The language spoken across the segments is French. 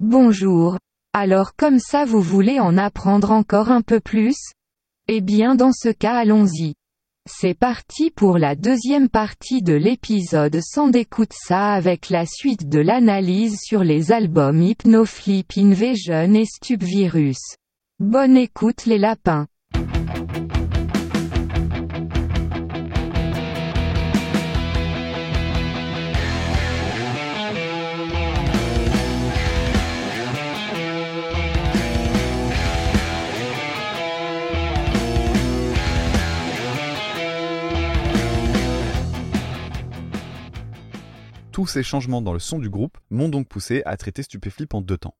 Bonjour. Alors comme ça vous voulez en apprendre encore un peu plus? Eh bien dans ce cas allons-y. C'est parti pour la deuxième partie de l'épisode sans d'écoute ça avec la suite de l'analyse sur les albums Hypnoflip Invasion et Stupvirus. Bonne écoute les lapins. Tous ces changements dans le son du groupe m'ont donc poussé à traiter Stupéflip en deux temps.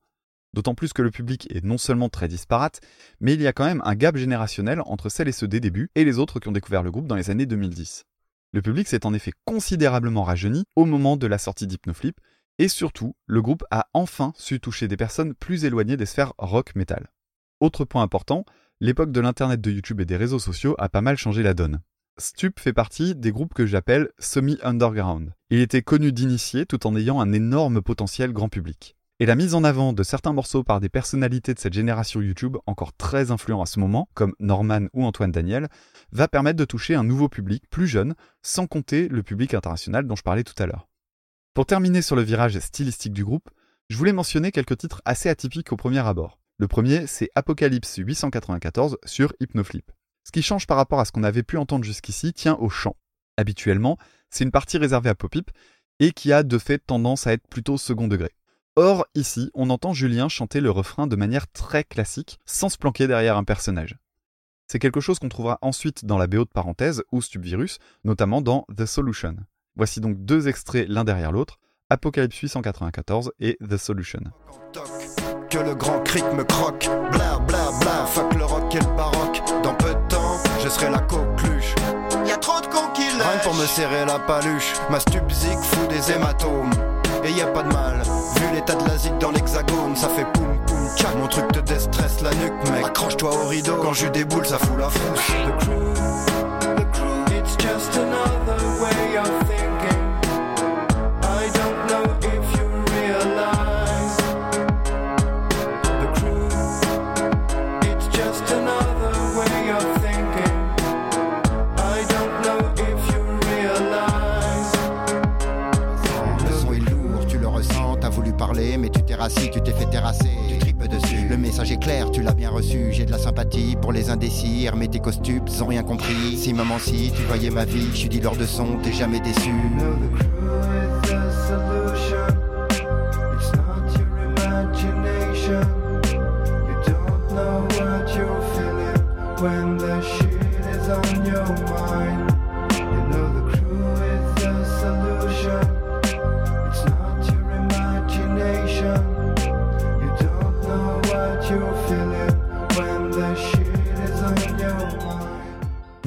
D'autant plus que le public est non seulement très disparate, mais il y a quand même un gap générationnel entre celles et ceux des débuts et les autres qui ont découvert le groupe dans les années 2010. Le public s'est en effet considérablement rajeuni au moment de la sortie d'Hypnoflip, et surtout, le groupe a enfin su toucher des personnes plus éloignées des sphères rock-metal. Autre point important, l'époque de l'internet de YouTube et des réseaux sociaux a pas mal changé la donne. Stup fait partie des groupes que j'appelle semi-underground. Il était connu d'initiés tout en ayant un énorme potentiel grand public. Et la mise en avant de certains morceaux par des personnalités de cette génération YouTube encore très influents à ce moment, comme Norman ou Antoine Daniel, va permettre de toucher un nouveau public plus jeune, sans compter le public international dont je parlais tout à l'heure. Pour terminer sur le virage stylistique du groupe, je voulais mentionner quelques titres assez atypiques au premier abord. Le premier, c'est Apocalypse 894 sur Hypnoflip. Ce qui change par rapport à ce qu'on avait pu entendre jusqu'ici tient au chant. Habituellement, c'est une partie réservée à Popip et qui a de fait tendance à être plutôt second degré. Or, ici, on entend Julien chanter le refrain de manière très classique, sans se planquer derrière un personnage. C'est quelque chose qu'on trouvera ensuite dans la BO de parenthèse ou Stubvirus, notamment dans The Solution. Voici donc deux extraits l'un derrière l'autre, Apocalypse 894 et The Solution. Je serai la coqueluche. Y a trop de cons qui Rien pour me serrer la paluche. Ma stupzik fout des hématomes. Et y a pas de mal, vu l'état de la zig dans l'hexagone, ça fait poum poum tchac. Mon truc te déstresse la nuque, mec. Accroche-toi au rideau, quand je déboule, ça fout la frousse. Tu l'as bien reçu. J'ai de la sympathie pour les indécis, hermétiques stupes, ils ont rien compris. Si maman, si tu voyais ma vie, je suis dealer de son, t'es jamais déçu.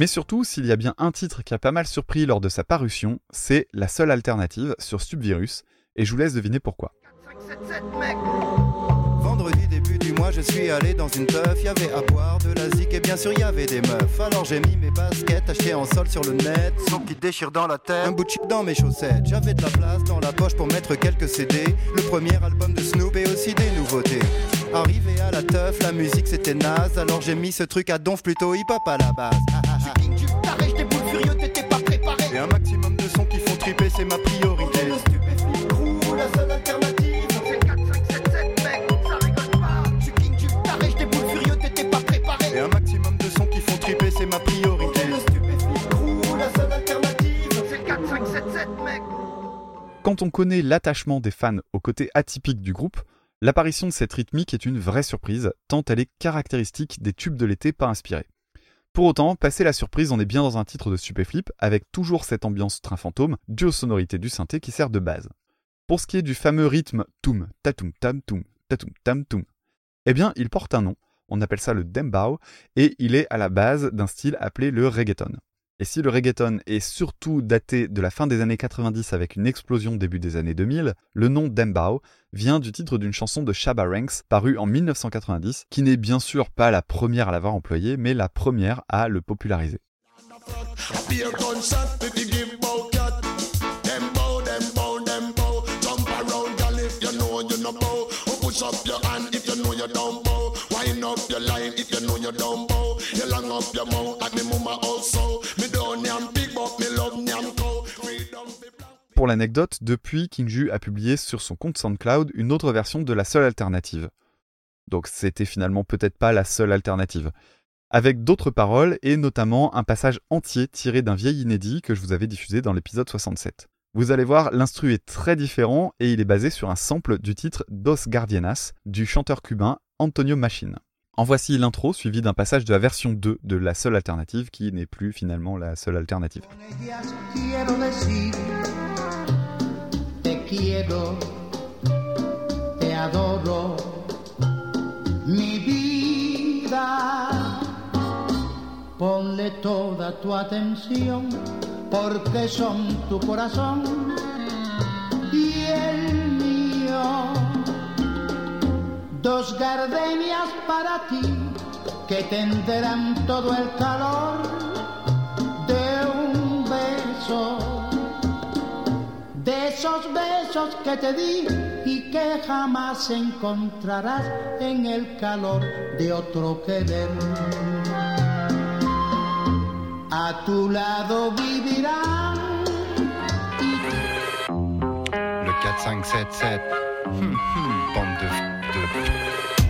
Mais surtout, s'il y a bien un titre qui a pas mal surpris lors de sa parution, c'est la seule alternative sur Stubvirus, et je vous laisse deviner pourquoi. Vendredi début du mois je suis allé dans une teuf. Y'avait à boire de la zik et bien sûr y avait des meufs. Alors j'ai mis mes baskets achetées en sol sur le net. Son qui déchire dans la tête Un bout de chip dans mes chaussettes. J'avais de la place dans la poche pour mettre quelques CD Le premier album de Snoop et aussi des nouveautés Arrivé à la teuf, la musique c'était naze. Alors j'ai mis ce truc à donf plutôt hip hop à la base. Et un maximum de sons qui font triper c'est ma priorité. La seule alternative. C'est 4, 5, 7, 7 mec, ça rigole pas. Je suis king du taré, je déboule furieux, t'étais pas préparé. Et un maximum de sons qui font triper, c'est ma priorité. Le stupéflip crew, la seule alternative. C'est 4, 5, 7, 7 mec Quand on connaît l'attachement des fans au côté atypique du groupe, l'apparition de cette rythmique est une vraie surprise, tant elle est caractéristique des tubes de l'été pas inspirés. Pour autant, passer la surprise, on est bien dans un titre de Stupéflip, avec toujours cette ambiance train fantôme, due aux sonorités du synthé qui sert de base. Pour ce qui est du fameux rythme toum, tatoum tam toum, tatoum tam toum, eh bien, il porte un nom, on appelle ça le dembao, et il est à la base d'un style appelé le reggaeton. Et si le reggaeton est surtout daté de la fin des années 90 avec une explosion début des années 2000, le nom dembao vient du titre d'une chanson de Shabba Ranks parue en 1990, qui n'est bien sûr pas la première à l'avoir employé, mais la première à le populariser. Pour l'anecdote, depuis, King Ju a publié sur son compte SoundCloud une autre version de la seule alternative. Donc c'était finalement peut-être pas la seule alternative. Avec d'autres paroles et notamment un passage entier tiré d'un vieil inédit que je vous avais diffusé dans l'épisode 67. Vous allez voir, l'instru est très différent et il est basé sur un sample du titre Dos Guardianas du chanteur cubain Antonio Machine. En voici l'intro suivi d'un passage de la version 2 de la seule alternative qui n'est plus finalement la seule alternative. Quiero te adoro, mi vida. Ponle toda tu atención, porque son tu corazón y el mío. Dos gardenias para ti que tendrán todo el calor de un beso, de esos besos que te di y que jamás encontrarás en el calor de otro querer. A tu lado vivirán Le 4577. Hum, hum, bande de.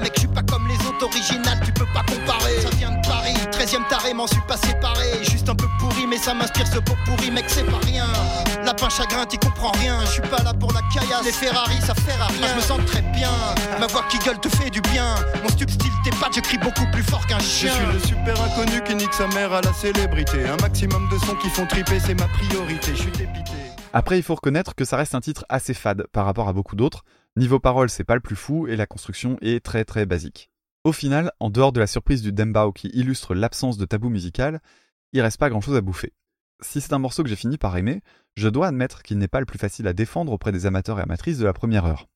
Mec, je suis pas comme les autres originales, tu peux pas comparer. Ça vient de Paris, 13ème taré, m'en suis pas séparé. Juste un peu pourri, mais ça m'inspire ce pot pourri, mec, c'est pas rien. Lapin chagrin, t'y comprends rien, je suis pas là pour la caillasse. Les Ferrari, ça fait à rien. Je me sens très bien, ma voix qui gueule te fait du bien. Mon stup style, tes pattes, je crie beaucoup plus fort qu'un Je chien. suis le super inconnu qui nique sa mère à la célébrité. Un maximum de sons qui font triper, c'est ma priorité. Je suis dépité. Après, il faut reconnaître que ça reste un titre assez fade par rapport à beaucoup d'autres. Niveau parole, c'est pas le plus fou et la construction est très très basique. Au final, en dehors de la surprise du dembao qui illustre l'absence de tabou musical, il reste pas grand chose à bouffer. Si c'est un morceau que j'ai fini par aimer, je dois admettre qu'il n'est pas le plus facile à défendre auprès des amateurs et amatrices de la première heure.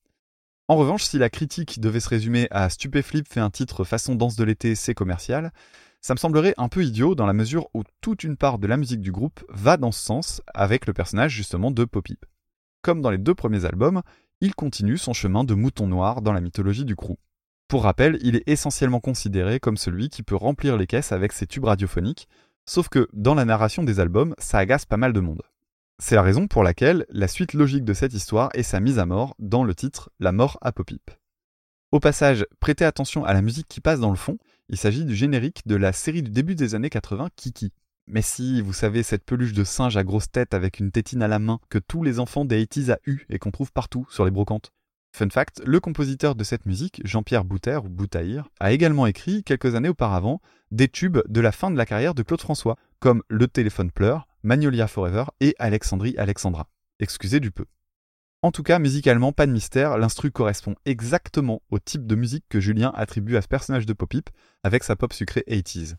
En revanche, si la critique devait se résumer à Stupéflip fait un titre façon danse de l'été, c'est commercial, ça me semblerait un peu idiot dans la mesure où toute une part de la musique du groupe va dans ce sens avec le personnage justement de Popip. Comme dans les deux premiers albums, il continue son chemin de mouton noir dans la mythologie du crew. Pour rappel, il est essentiellement considéré comme celui qui peut remplir les caisses avec ses tubes radiophoniques, sauf que dans la narration des albums, ça agace pas mal de monde. C'est la raison pour laquelle la suite logique de cette histoire est sa mise à mort dans le titre La mort à Popip. Au passage, prêtez attention à la musique qui passe dans le fond, il s'agit du générique de la série du début des années 80 Kiki. Mais si, vous savez, cette peluche de singe à grosse tête avec une tétine à la main que tous les enfants des 80s a eu et qu'on trouve partout sur les brocantes. Fun fact, le compositeur de cette musique, Jean-Pierre Bouter ou Boutaïr, a également écrit, quelques années auparavant, des tubes de la fin de la carrière de Claude François, comme Le téléphone pleure, Magnolia Forever et Alexandrie Alexandra. Excusez du peu. En tout cas, musicalement, pas de mystère, l'instru correspond exactement au type de musique que Julien attribue à ce personnage de Popip, avec sa pop sucrée 80s.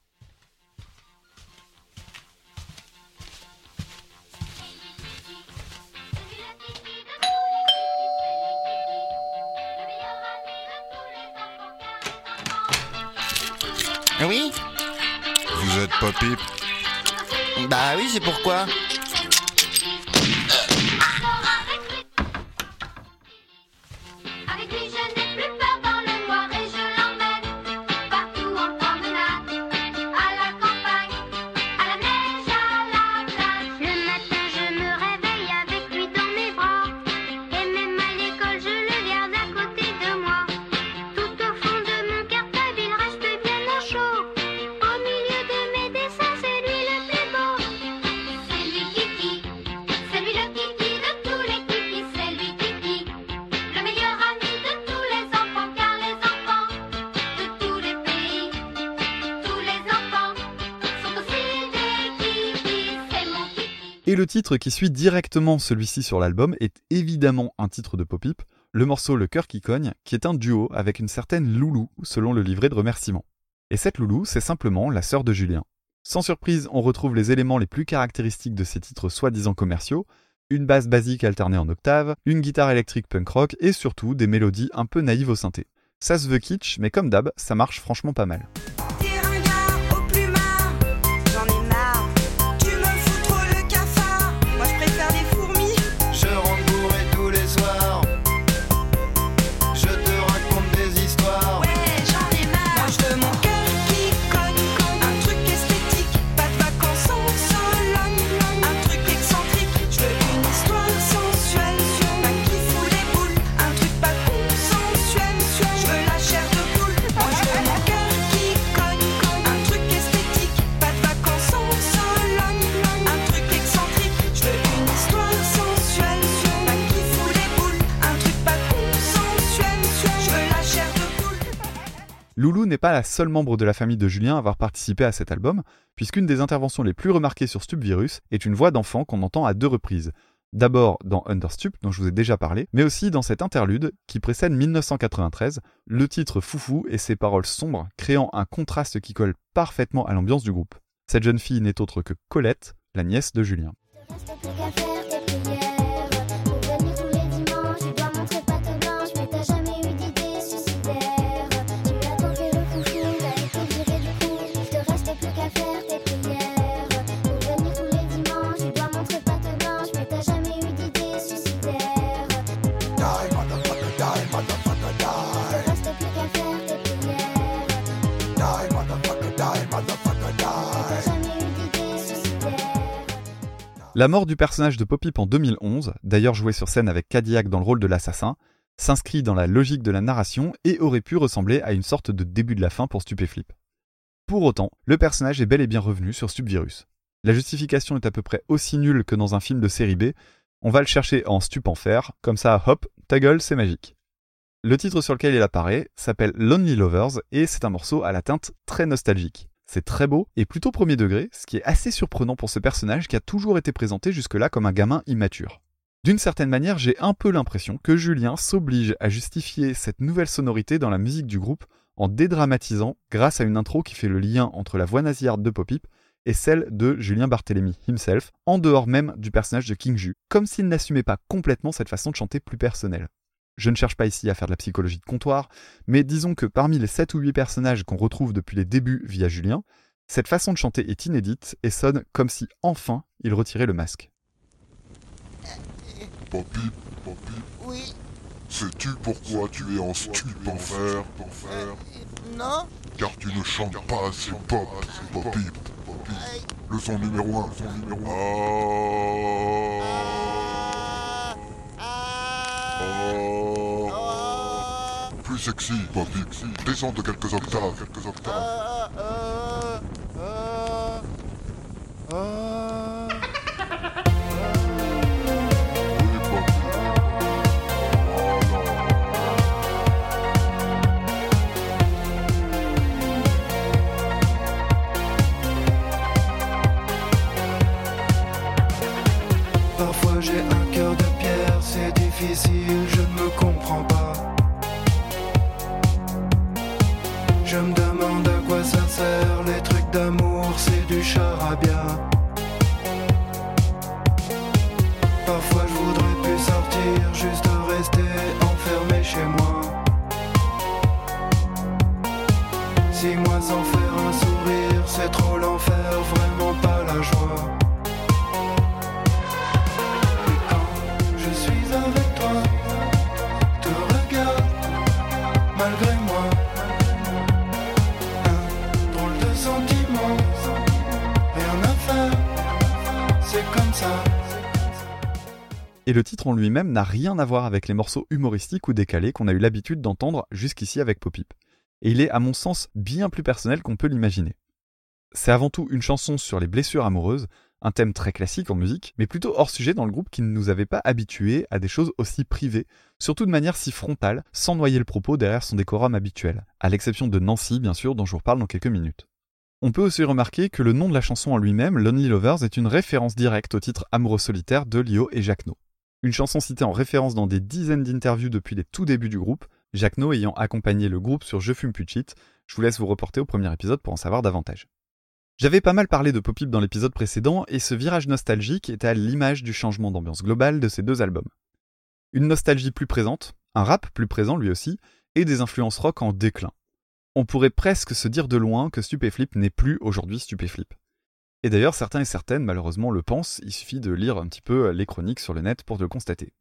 Bah oui, c'est pourquoi. Et le titre qui suit directement celui-ci sur l'album est évidemment un titre de Popip, le morceau Le cœur qui cogne, qui est un duo avec une certaine Loulou, selon le livret de remerciements. Et cette Loulou, c'est simplement la sœur de Julien. Sans surprise, on retrouve les éléments les plus caractéristiques de ces titres soi-disant commerciaux, une basse basique alternée en octave, une guitare électrique punk rock et surtout des mélodies un peu naïves au synthé. Ça se veut kitsch, mais comme d'hab, ça marche franchement pas mal. La seule membre de la famille de Julien à avoir participé à cet album, puisqu'une des interventions les plus remarquées sur Stupvirus est une voix d'enfant qu'on entend à deux reprises. D'abord dans Understup, dont je vous ai déjà parlé, mais aussi dans cet interlude qui précède 1993, le titre Foufou et ses paroles sombres créant un contraste qui colle parfaitement à l'ambiance du groupe. Cette jeune fille n'est autre que Colette, la nièce de Julien. La mort du personnage de Popip en 2011, d'ailleurs joué sur scène avec Cadillac dans le rôle de l'assassin, s'inscrit dans la logique de la narration et aurait pu ressembler à une sorte de début de la fin pour Stupéflip. Pour autant, le personnage est bel et bien revenu sur Stupvirus. La justification est à peu près aussi nulle que dans un film de série B, on va le chercher en stup en fer, comme ça hop, ta gueule c'est magique. Le titre sur lequel il apparaît s'appelle Lonely Lovers et c'est un morceau à la teinte très nostalgique. C'est très beau et plutôt premier degré, ce qui est assez surprenant pour ce personnage qui a toujours été présenté jusque-là comme un gamin immature. D'une certaine manière, j'ai un peu l'impression que Julien s'oblige à justifier cette nouvelle sonorité dans la musique du groupe en dédramatisant grâce à une intro qui fait le lien entre la voix nasillarde de Popip et celle de Julien Barthélemy himself, en dehors même du personnage de King Ju, comme s'il n'assumait pas complètement cette façon de chanter plus personnelle. Je ne cherche pas ici à faire de la psychologie de comptoir, mais disons que parmi les 7 ou 8 personnages qu'on retrouve depuis les débuts via Julien, cette façon de chanter est inédite et sonne comme si enfin il retirait le masque. Poppy, Poppy, Oui, sais-tu pourquoi tu es en stup en fer, en fer non. Car tu ne chantes pas assez pop, Poppy. Poppy. Le son numéro 1, son numéro 1. Plus sexy, Poppy. Descends de quelques octaves, quelques octaves. Parfois j'ai un cœur de pierre, c'est difficile, Je me demande à quoi ça sert, les trucs d'amour, c'est du charabia. Et le titre en lui-même n'a rien à voir avec les morceaux humoristiques ou décalés qu'on a eu l'habitude d'entendre jusqu'ici avec Popip. Et il est à mon sens bien plus personnel qu'on peut l'imaginer. C'est avant tout une chanson sur les blessures amoureuses, un thème très classique en musique, mais plutôt hors sujet dans le groupe qui ne nous avait pas habitués à des choses aussi privées, surtout de manière si frontale, sans noyer le propos derrière son décorum habituel, à l'exception de Nancy bien sûr dont je vous reparle dans quelques minutes. On peut aussi remarquer que le nom de la chanson en lui-même, Lonely Lovers, est une référence directe au titre Amoureux solitaire de Lio et Jacquenot. Une chanson citée en référence dans des dizaines d'interviews depuis les tout débuts du groupe, Jacquenot ayant accompagné le groupe sur Je fume shit, je vous laisse vous reporter au premier épisode pour en savoir davantage. J'avais pas mal parlé de Popip dans l'épisode précédent et ce virage nostalgique est à l'image du changement d'ambiance globale de ces deux albums. Une nostalgie plus présente, un rap plus présent lui aussi, et des influences rock en déclin. On pourrait presque se dire de loin que Stupéflip n'est plus aujourd'hui Stupéflip. Et d'ailleurs, certains et certaines, malheureusement, le pensent, il suffit de lire un petit peu les chroniques sur le net pour le constater.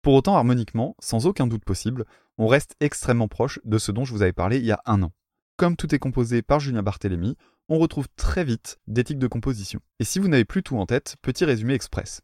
Pour autant, harmoniquement, sans aucun doute possible, on reste extrêmement proche de ce dont je vous avais parlé il y a un an. Comme tout est composé par Julien Barthélémy, on retrouve très vite d'éthique de composition. Et si vous n'avez plus tout en tête, petit résumé express.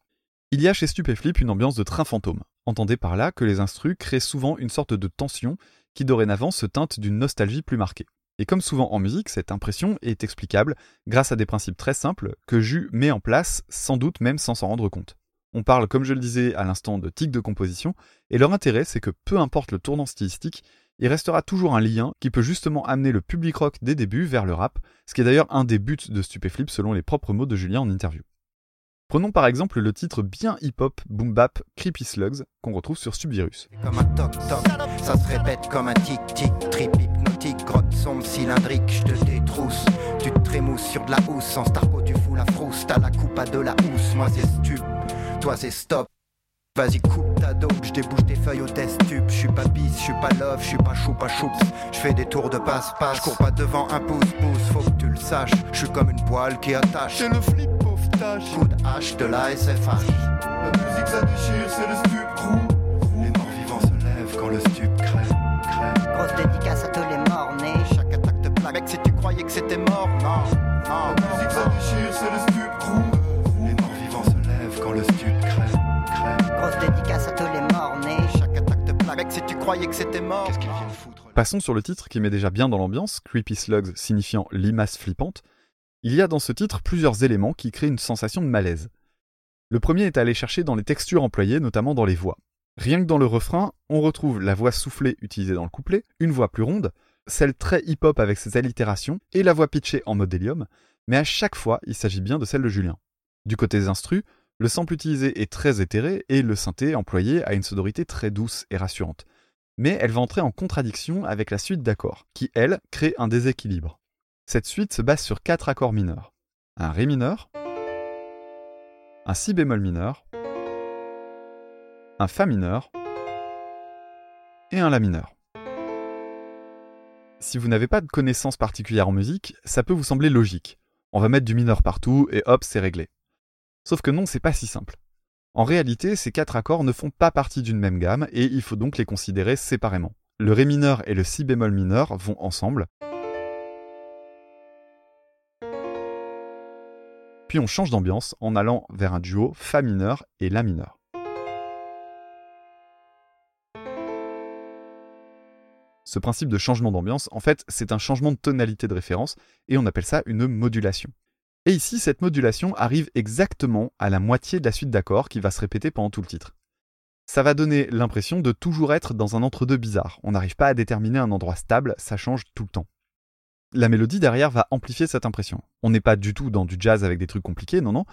Il y a chez Stupéflip une ambiance de train fantôme. Entendez par là que les instrus créent souvent une sorte de tension qui dorénavant se teinte d'une nostalgie plus marquée. Et comme souvent en musique, cette impression est explicable grâce à des principes très simples que Jus met en place, sans doute même sans s'en rendre compte. On parle, comme je le disais à l'instant, de tics de composition, et leur intérêt, c'est que peu importe le tournant stylistique, il restera toujours un lien qui peut justement amener le public rock des débuts vers le rap, ce qui est d'ailleurs un des buts de Stupéflip selon les propres mots de Julien en interview. Prenons par exemple le titre bien hip-hop, boom bap, Creepy Slugs, qu'on retrouve sur Subvirus. Hypnotique, grotte sombre cylindrique, je te détrousse. Tu te trémousses sur de la housse, sans starco tu fous la frousse, t'as la coupe à de la housse, moi c'est stup, toi c'est stop. Vas-y coupe ta dope, je débouche des feuilles au test tube, je suis pas bis, je suis pas love, je suis pas chou pas choups, je fais des tours de passe-passe, je cours pas devant un pouce pouce, faut que tu le saches, je suis comme une poêle qui attache. C'est le flip pauvre tâche. Coup de hache de la SFH. La musique ça déchire, c'est le stup crew. Croyais que c'était mort, qu'est-ce qu'ils viennent foutre là Passons sur le titre qui met déjà bien dans l'ambiance, Creepy Slugs signifiant limace flippante. Il y a dans ce titre plusieurs éléments qui créent une sensation de malaise. Le premier est à aller chercher dans les textures employées, notamment dans les voix. Rien que dans le refrain, on retrouve la voix soufflée utilisée dans le couplet, une voix plus ronde, celle très hip-hop avec ses allitérations, et la voix pitchée en mode hélium, mais à chaque fois, il s'agit bien de celle de Julien. Du côté des instrus, le sample utilisé est très éthéré et le synthé employé a une sonorité très douce et rassurante. Mais elle va entrer en contradiction avec la suite d'accords, qui, elle, crée un déséquilibre. Cette suite se base sur quatre accords mineurs. Un Ré mineur, un Si bémol mineur, un Fa mineur et un La mineur. Si vous n'avez pas de connaissances particulières en musique, ça peut vous sembler logique. On va mettre du mineur partout et hop, c'est réglé. Sauf que non, c'est pas si simple. En réalité, ces quatre accords ne font pas partie d'une même gamme et il faut donc les considérer séparément. Le Ré mineur et le Si bémol mineur vont ensemble. Puis on change d'ambiance en allant vers un duo Fa mineur et La mineur. Ce principe de changement d'ambiance, en fait, c'est un changement de tonalité de référence et on appelle ça une modulation. Et ici, cette modulation arrive exactement à la moitié de la suite d'accords qui va se répéter pendant tout le titre. Ça va donner l'impression de toujours être dans un entre-deux bizarre. On n'arrive pas à déterminer un endroit stable, ça change tout le temps. La mélodie derrière va amplifier cette impression. On n'est pas du tout dans du jazz avec des trucs compliqués, non, non.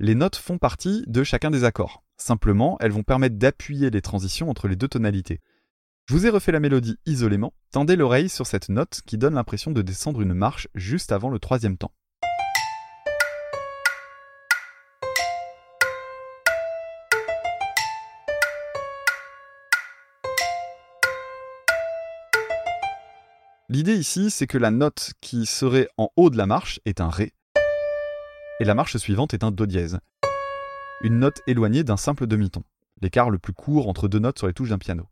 Les notes font partie de chacun des accords. Simplement, elles vont permettre d'appuyer les transitions entre les deux tonalités. Je vous ai refait la mélodie isolément. Tendez l'oreille sur cette note qui donne l'impression de descendre une marche juste avant le troisième temps. L'idée ici, c'est que la note qui serait en haut de la marche est un Ré, et la marche suivante est un Do dièse. Une note éloignée d'un simple demi-ton, l'écart le plus court entre deux notes sur les touches d'un piano.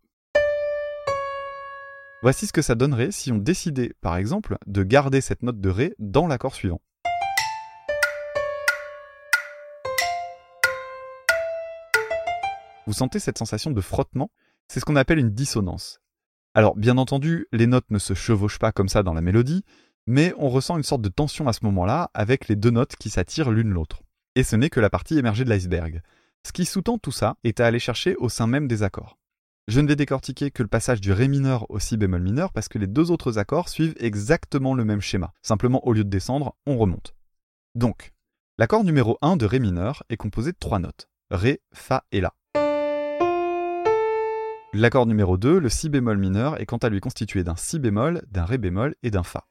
Voici ce que ça donnerait si on décidait, par exemple, de garder cette note de Ré dans l'accord suivant. Vous sentez cette sensation de frottement? C'est ce qu'on appelle une dissonance. Alors, bien entendu, les notes ne se chevauchent pas comme ça dans la mélodie, mais on ressent une sorte de tension à ce moment-là avec les deux notes qui s'attirent l'une l'autre. Et ce n'est que la partie émergée de l'iceberg. Ce qui sous-tend tout ça est à aller chercher au sein même des accords. Je ne vais décortiquer que le passage du Ré mineur au Si bémol mineur parce que les deux autres accords suivent exactement le même schéma. Simplement, au lieu de descendre, on remonte. Donc, l'accord numéro 1 de Ré mineur est composé de trois notes. Ré, Fa et La. L'accord numéro 2, le Si bémol mineur, est quant à lui constitué d'un Si bémol, d'un Ré bémol et d'un Fa.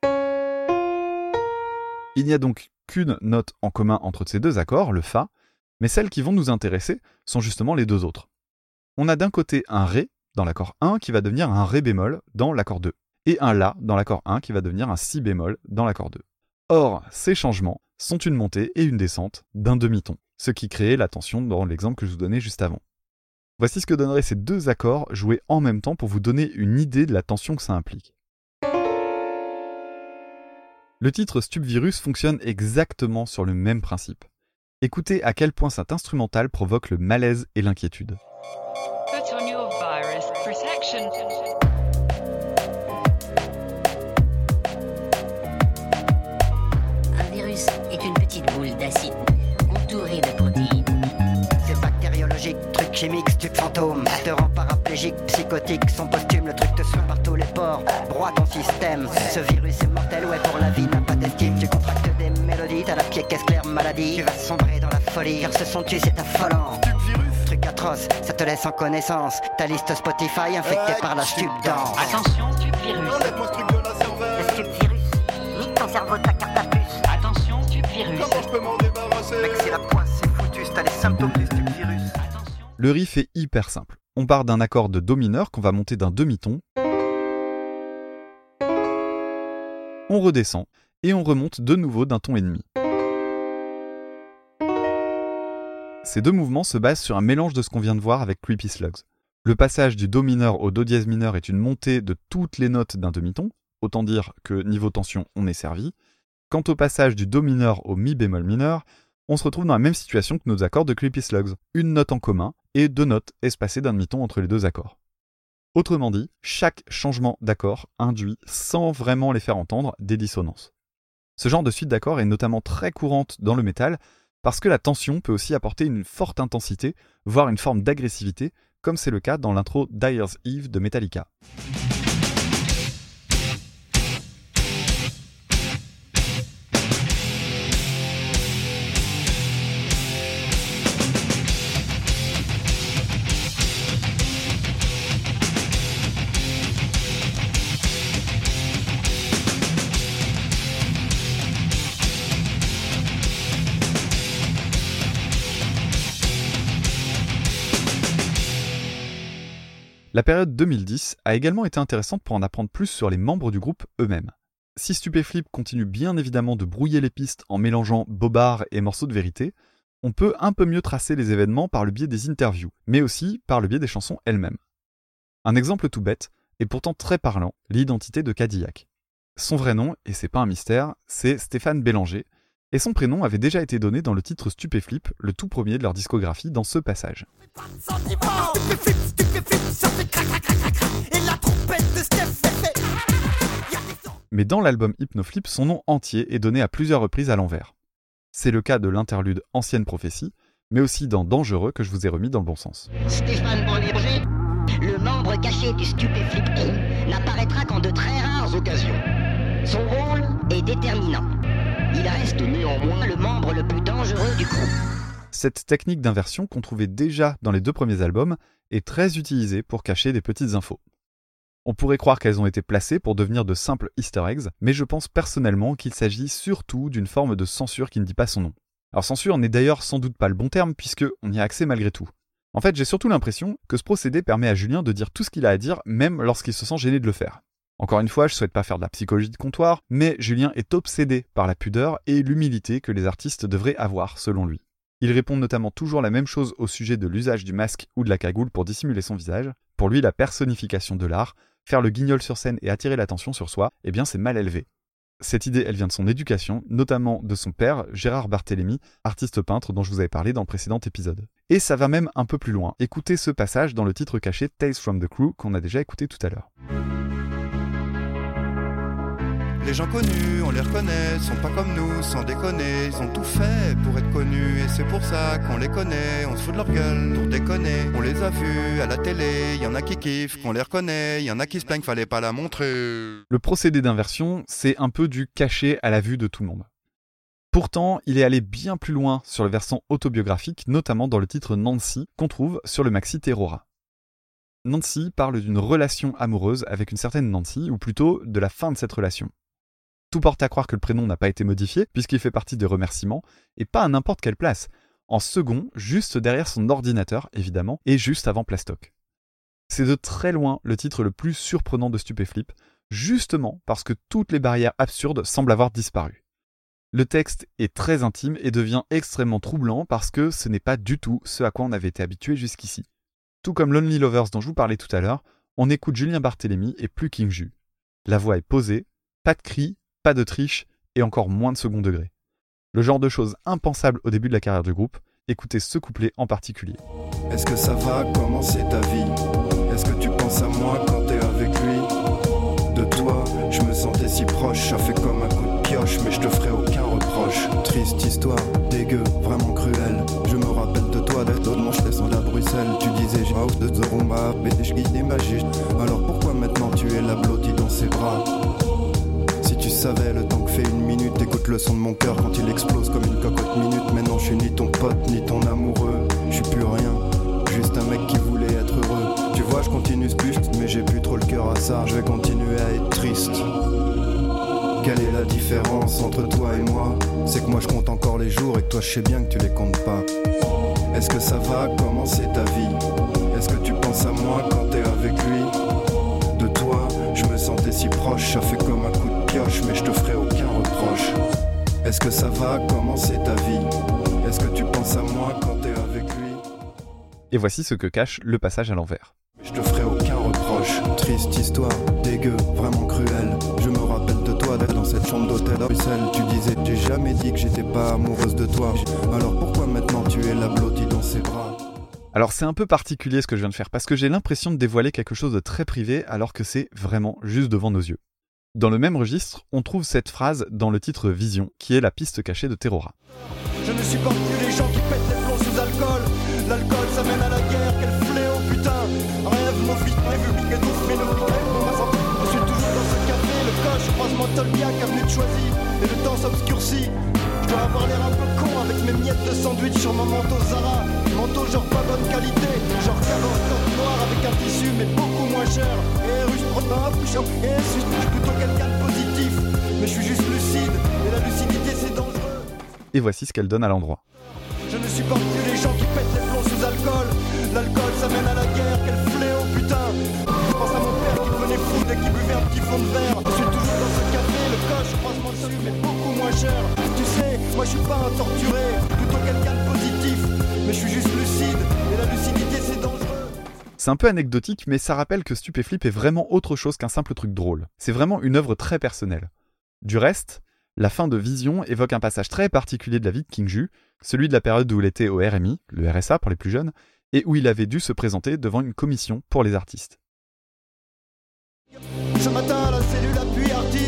Il n'y a donc qu'une note en commun entre ces deux accords, le Fa, mais celles qui vont nous intéresser sont justement les deux autres. On a d'un côté un Ré, dans l'accord 1 qui va devenir un Ré bémol dans l'accord 2, et un La dans l'accord 1 qui va devenir un Si bémol dans l'accord 2. Or, ces changements sont une montée et une descente d'un demi-ton, ce qui crée la tension dans l'exemple que je vous donnais juste avant. Voici ce que donneraient ces deux accords joués en même temps pour vous donner une idée de la tension que ça implique. Le titre Stupvirus fonctionne exactement sur le même principe. Écoutez à quel point cet instrumental provoque le malaise et l'inquiétude. Chimique, stup fantôme. Te rend paraplégique, psychotique, son posthume, le truc te suit par tous les pores. Broie ton système. Ce virus est mortel, ouais, pour la vie, n'a pas d'estime. Tu contractes des mélodies, t'as la pied caisse claire maladie. Tu vas sombrer dans la folie, car ce son tu c'est affolant. Truc atroce, ça te laisse en connaissance. Ta liste Spotify infectée par la stup danse. Attention, stupvirus. Enlève-moi ce truc de la cervelle. Le stupvirus nique ton cerveau ta carte à puce. Attention, stupvirus. Comment je peux m'en débarrasser? Mec, c'est la poisse, c'est foutu, t'as les symptômes Le riff est hyper simple. On part d'un accord de Do mineur qu'on va monter d'un demi-ton. On redescend et on remonte de nouveau d'un ton et demi. Ces deux mouvements se basent sur un mélange de ce qu'on vient de voir avec Creepy Slugs. Le passage du Do mineur au Do dièse mineur est une montée de toutes les notes d'un demi-ton, autant dire que niveau tension on est servi. Quant au passage du Do mineur au Mi bémol mineur, on se retrouve dans la même situation que nos accords de Creepy Slugs, une note en commun et deux notes espacées d'un demi-ton entre les deux accords. Autrement dit, chaque changement d'accord induit, sans vraiment les faire entendre, des dissonances. Ce genre de suite d'accords est notamment très courante dans le métal parce que la tension peut aussi apporter une forte intensité, voire une forme d'agressivité, comme c'est le cas dans l'intro Dyer's Eve de Metallica. La période 2010 a également été intéressante pour en apprendre plus sur les membres du groupe eux-mêmes. Si Stupéflip continue bien évidemment de brouiller les pistes en mélangeant bobards et morceaux de vérité, on peut un peu mieux tracer les événements par le biais des interviews, mais aussi par le biais des chansons elles-mêmes. Un exemple tout bête, et pourtant très parlant, l'identité de Cadillac. Son vrai nom, et c'est pas un mystère, c'est Stéphane Bélanger, et son prénom avait déjà été donné dans le titre Stupéflip, le tout premier de leur discographie, dans ce passage. Mais dans l'album Hypnoflip, son nom entier est donné à plusieurs reprises à l'envers. C'est le cas de l'interlude Ancienne Prophétie, mais aussi dans Dangereux que je vous ai remis dans le bon sens. Stéphane Bélanger, le membre caché du Stupéflip n'apparaîtra qu'en de très rares occasions. Son rôle est déterminant. Il reste néanmoins le membre le plus dangereux du crew. Cette technique d'inversion qu'on trouvait déjà dans les deux premiers albums est très utilisée pour cacher des petites infos. On pourrait croire qu'elles ont été placées pour devenir de simples easter eggs, mais je pense personnellement qu'il s'agit surtout d'une forme de censure qui ne dit pas son nom. Alors censure n'est d'ailleurs sans doute pas le bon terme puisque on y a accès malgré tout. En fait, j'ai surtout l'impression que ce procédé permet à Julien de dire tout ce qu'il a à dire, même lorsqu'il se sent gêné de le faire. Encore une fois, je souhaite pas faire de la psychologie de comptoir, mais Julien est obsédé par la pudeur et l'humilité que les artistes devraient avoir, selon lui. Il répond notamment toujours la même chose au sujet de l'usage du masque ou de la cagoule pour dissimuler son visage. Pour lui, la personnification de l'art, faire le guignol sur scène et attirer l'attention sur soi, eh bien c'est mal élevé. Cette idée, elle vient de son éducation, notamment de son père, Gérard Barthélemy, artiste peintre dont je vous avais parlé dans le précédent épisode. Et ça va même un peu plus loin. Écoutez ce passage dans le titre caché Tales from the Crew qu'on a déjà écouté tout à l'heure. Les gens connus, on les reconnaît, sont pas comme nous, sans déconner. Ils ont tout fait pour être connus, et c'est pour ça qu'on les connaît. On se fout de leur gueule pour déconner. On les a vus à la télé, y en a qui kiffent, qu'on les reconnaît, y en a qui se plaignent, fallait pas la montrer. Le procédé d'inversion, c'est un peu du caché à la vue de tout le monde. Pourtant, il est allé bien plus loin sur le versant autobiographique, notamment dans le titre Nancy, qu'on trouve sur le maxi Terrora. Nancy parle d'une relation amoureuse avec une certaine Nancy, ou plutôt de la fin de cette relation. Tout porte à croire que le prénom n'a pas été modifié, puisqu'il fait partie des remerciements, et pas à n'importe quelle place, en second, juste derrière son ordinateur, évidemment, et juste avant Plastoc. C'est de très loin le titre le plus surprenant de Stupéflip, justement parce que toutes les barrières absurdes semblent avoir disparu. Le texte est très intime et devient extrêmement troublant parce que ce n'est pas du tout ce à quoi on avait été habitué jusqu'ici. Tout comme Lonely Lovers dont je vous parlais tout à l'heure, on écoute Julien Barthélémy et plus King Ju. La voix est posée, pas de cris, pas de triche et encore moins de second degré. Le genre de choses impensables au début de la carrière du groupe, écoutez ce couplet en particulier. Est-ce que ça va commencer ta vie? Est-ce que tu penses à moi quand t'es avec lui? De toi, je me sentais si proche, ça fait comme un coup de pioche, mais je te ferai aucun reproche. Triste histoire, dégueu, vraiment cruelle. Je me rappelle de toi, d'être d'autres je descends à Bruxelles. Tu disais, j'ai de Zoroma, mais je guide magique. Alors pourquoi maintenant tu es la blottie dans ses bras? Si tu savais le temps que fait une minute, écoute le son de mon cœur quand il explose comme une cocotte minute. Maintenant je suis ni ton pote, ni ton amoureux. Je suis plus rien, juste un mec qui voulait être heureux. Tu vois, je continue ce buste, mais j'ai plus trop le cœur à ça. Je vais continuer à être triste. Quelle est la différence entre toi et moi? C'est que moi je compte encore les jours et que toi je sais bien que tu les comptes pas. Est-ce que ça va commencer ta vie? Est-ce que tu penses à moi quand t'es avec lui? De toi, je me sentais si proche, ça fait comme un pioche, mais je te ferai aucun reproche. Est-ce que ça va? Commencer ta vie? Est-ce que tu penses à moi quand t'es avec lui? Et voici ce que cache le passage à l'envers. Je te ferai aucun reproche. Triste histoire, dégueu, vraiment cruelle. Je me rappelle de toi d'être dans cette chambre d'hôtel à Bruxelles. Tu disais, j'ai jamais dit que j'étais pas amoureuse de toi. Alors pourquoi maintenant tu es la blottie dans ses bras? Alors c'est un peu particulier ce que je viens de faire parce que j'ai l'impression de dévoiler quelque chose de très privé alors que c'est vraiment juste devant nos yeux. Dans le même registre, on trouve cette phrase dans le titre Vision, qui est la piste cachée de Terrora. Je ne supporte plus les gens qui pètent les plombs sous alcool. L'alcool, ça mène à la guerre, quel fléau, putain. Rêve, mon fils prévu, étouffe mes nos Je suis toujours dans ce café, le coche, croisement Tolbiac, avenue de Choisy. Et le temps s'obscurcit. Je dois avoir l'air un peu con avec mes miettes de sandwich sur mon manteau Zara. Manteau genre pas bonne qualité, genre coque noire avec un tissu mais beaucoup moins cher. Et russe, protein, bouchon, et je suis plutôt quelqu'un de positif. Mais je suis juste lucide, et la lucidité c'est dangereux. Et voici ce qu'elle donne à l'endroit. Je ne supporte plus moi je suis pas un torturé, plutôt quelqu'un de positif. Mais je suis juste lucide, et la lucidité c'est dangereux. C'est un peu anecdotique, mais ça rappelle que Stupéflip est vraiment autre chose qu'un simple truc drôle. C'est vraiment une œuvre très personnelle. Du reste, la fin de Vision évoque un passage très particulier de la vie de King Ju, celui de la période où il était au RMI, le RSA pour les plus jeunes, et où il avait dû se présenter devant une commission pour les artistes. Ce matin,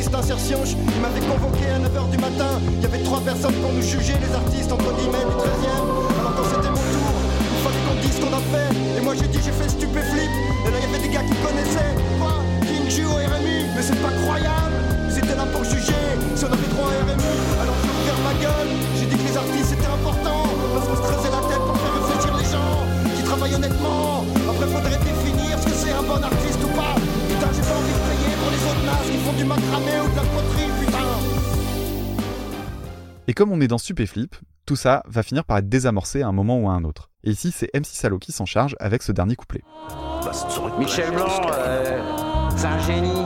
appui artiste, insertion, je- il m'avait convoqué à 9h du matin. Il y avait trois personnes pour nous juger, les artistes, entre guillemets, du 13e. Alors quand c'était mon tour, il fallait qu'on dise ce qu'on a fait. Et moi j'ai dit, j'ai fait stupéflip. Et là, il y avait des gars qui connaissaient. Quoi King Ju au RMI Mais c'est pas croyable Ils étaient là pour juger si on avait droit à RMI. Alors j'ai ouvert ma gueule. J'ai dit que les artistes c'était important. Et comme on est dans Stupéflip, tout ça va finir par être désamorcé à un moment ou à un autre. Et ici, c'est MC Salo qui s'en charge avec ce dernier couplet. Michel Blanc, euh, c'est un génie.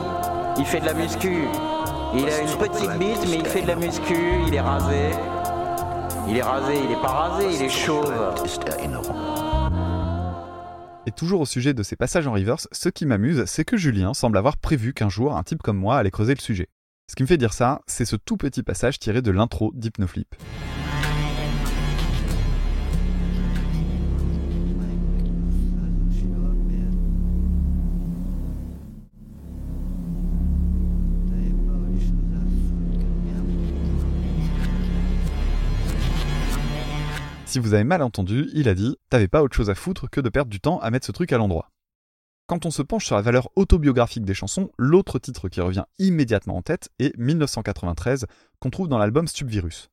Il fait de la muscu. Il a une petite bite, mais il fait de la muscu. Il est rasé. Il est rasé, il est pas rasé, il est chauve. Et toujours au sujet de ces passages en reverse, ce qui m'amuse, c'est que Julien semble avoir prévu qu'un jour un type comme moi allait creuser le sujet. Ce qui me fait dire ça, c'est ce tout petit passage tiré de l'intro d'Hypnoflip. Si vous avez mal entendu, il a dit T'avais pas autre chose à foutre que de perdre du temps à mettre ce truc à l'endroit. Quand on se penche sur la valeur autobiographique des chansons, l'autre titre qui revient immédiatement en tête est 1993, qu'on trouve dans l'album Stupvirus.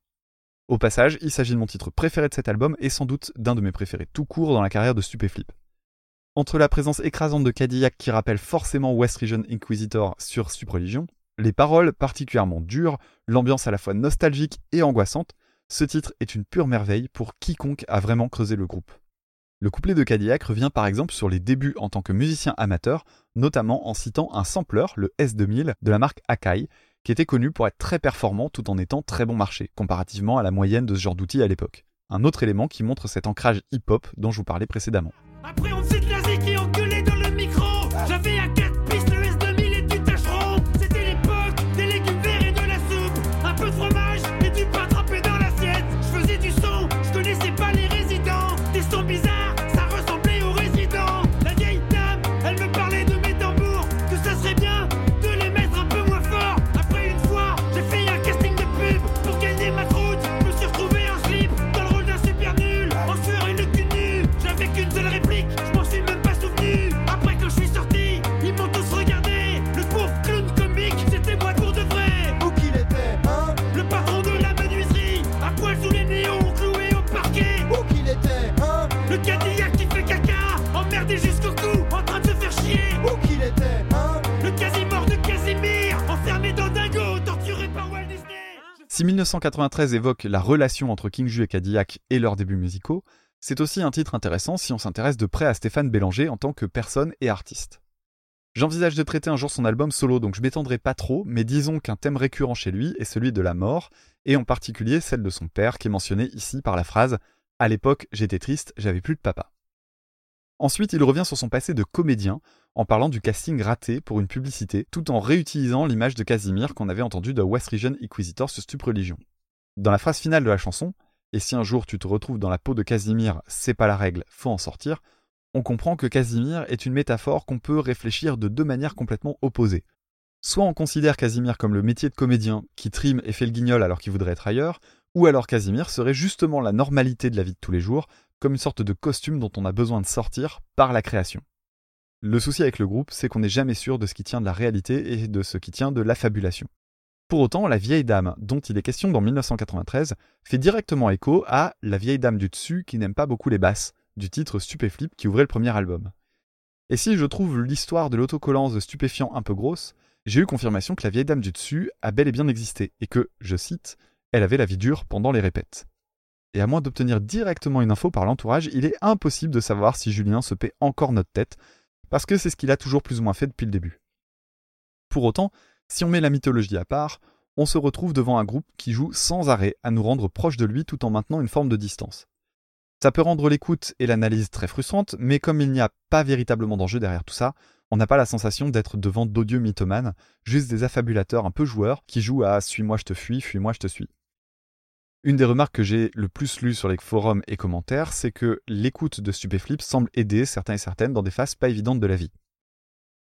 Au passage, il s'agit de mon titre préféré de cet album et sans doute d'un de mes préférés tout court dans la carrière de Stupéflip. Entre la présence écrasante de Cadillac qui rappelle forcément West Region Inquisitor sur Stup Religion, les paroles particulièrement dures, l'ambiance à la fois nostalgique et angoissante, ce titre est une pure merveille pour quiconque a vraiment creusé le groupe. Le couplet de Cadillac revient par exemple sur les débuts en tant que musicien amateur, notamment en citant un sampler, le S2000, de la marque Akai, qui était connu pour être très performant tout en étant très bon marché, comparativement à la moyenne de ce genre d'outils à l'époque. Un autre élément qui montre cet ancrage hip-hop dont je vous parlais précédemment. 1993 évoque la relation entre King Ju et Cadillac et leurs débuts musicaux, c'est aussi un titre intéressant si on s'intéresse de près à Stéphane Bélanger en tant que personne et artiste. J'envisage de traiter un jour son album solo, donc je m'étendrai pas trop, mais disons qu'un thème récurrent chez lui est celui de la mort, et en particulier celle de son père, qui est mentionné ici par la phrase À l'époque, j'étais triste, j'avais plus de papa. Ensuite, il revient sur son passé de comédien, en parlant du casting raté pour une publicité, tout en réutilisant l'image de Casimir qu'on avait entendue de West Region Inquisitor sur Stup Religion. Dans la phrase finale de la chanson, et si un jour tu te retrouves dans la peau de Casimir, c'est pas la règle, faut en sortir, on comprend que Casimir est une métaphore qu'on peut réfléchir de deux manières complètement opposées. Soit on considère Casimir comme le métier de comédien qui trime et fait le guignol alors qu'il voudrait être ailleurs, ou alors Casimir serait justement la normalité de la vie de tous les jours, comme une sorte de costume dont on a besoin de sortir par la création. Le souci avec le groupe, c'est qu'on n'est jamais sûr de ce qui tient de la réalité et de ce qui tient de l'affabulation. Pour autant, la vieille dame dont il est question dans 1993 fait directement écho à La vieille dame du dessus qui n'aime pas beaucoup les basses, du titre Stupéflip qui ouvrait le premier album. Et si je trouve l'histoire de l'autocollance de stupéfiant un peu grosse, j'ai eu confirmation que la vieille dame du dessus a bel et bien existé et que, je cite, elle avait la vie dure pendant les répètes. Et à moins d'obtenir directement une info par l'entourage, il est impossible de savoir si Julien se paie encore notre tête, parce que c'est ce qu'il a toujours plus ou moins fait depuis le début. Pour autant, si on met la mythologie à part, on se retrouve devant un groupe qui joue sans arrêt à nous rendre proches de lui tout en maintenant une forme de distance. Ça peut rendre l'écoute et l'analyse très frustrantes, mais comme il n'y a pas véritablement d'enjeu derrière tout ça, on n'a pas la sensation d'être devant d'odieux mythomanes, juste des affabulateurs un peu joueurs qui jouent à Suis-moi je te fuis, fuis-moi je te suis. Une des remarques que j'ai le plus lues sur les forums et commentaires, c'est que l'écoute de Stupéflip semble aider certains et certaines dans des phases pas évidentes de la vie.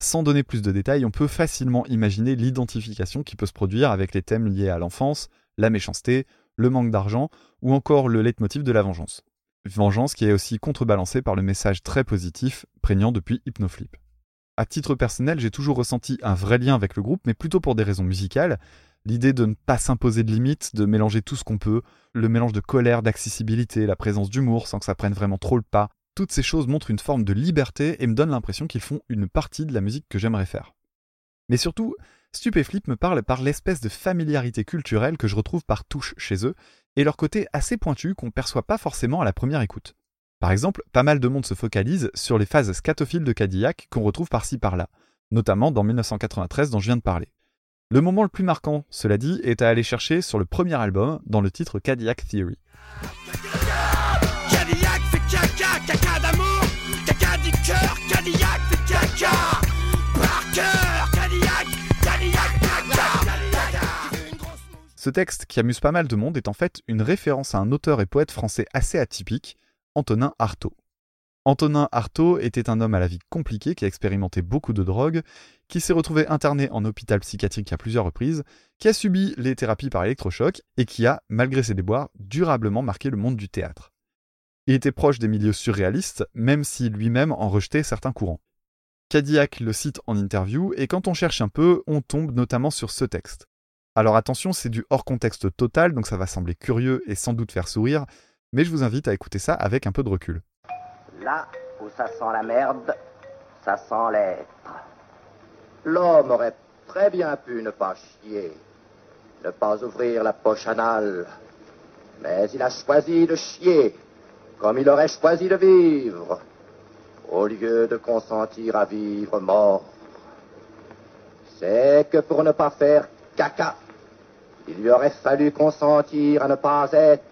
Sans donner plus de détails, on peut facilement imaginer l'identification qui peut se produire avec les thèmes liés à l'enfance, la méchanceté, le manque d'argent ou encore le leitmotiv de la vengeance. Vengeance qui est aussi contrebalancée par le message très positif prégnant depuis Hypnoflip. À titre personnel, j'ai toujours ressenti un vrai lien avec le groupe, mais plutôt pour des raisons musicales. L'idée de ne pas s'imposer de limites, de mélanger tout ce qu'on peut, le mélange de colère, d'accessibilité, la présence d'humour sans que ça prenne vraiment trop le pas, toutes ces choses montrent une forme de liberté et me donnent l'impression qu'ils font une partie de la musique que j'aimerais faire. Mais surtout, Stupéflip me parle par l'espèce de familiarité culturelle que je retrouve par touche chez eux, et leur côté assez pointu qu'on perçoit pas forcément à la première écoute. Par exemple, pas mal de monde se focalise sur les phases scatophiles de Cadillac qu'on retrouve par-ci par-là, notamment dans 1993 dont je viens de parler. Le moment le plus marquant, cela dit, est à aller chercher sur le premier album, dans le titre Cadillac Theory. Cadillac fait caca, caca d'amour, caca du cœur, Cadillac fait caca par cœur, Cadillac, Cadillac, caca. Ce texte, qui amuse pas mal de monde, est en fait une référence à un auteur et poète français assez atypique, Antonin Artaud. Antonin Artaud était un homme à la vie compliquée qui a expérimenté beaucoup de drogues, qui s'est retrouvé interné en hôpital psychiatrique à plusieurs reprises, qui a subi les thérapies par électrochoc et qui a, malgré ses déboires, durablement marqué le monde du théâtre. Il était proche des milieux surréalistes, même si lui-même en rejetait certains courants. Cadillac le cite en interview, et quand on cherche un peu, on tombe notamment sur ce texte. Alors attention, c'est du hors contexte total, donc ça va sembler curieux et sans doute faire sourire, mais je vous invite à écouter ça avec un peu de recul. Là où ça sent la merde, ça sent l'être. L'homme aurait très bien pu ne pas chier, ne pas ouvrir la poche anale, mais il a choisi de chier comme il aurait choisi de vivre, au lieu de consentir à vivre mort. C'est que pour ne pas faire caca, il lui aurait fallu consentir à ne pas être.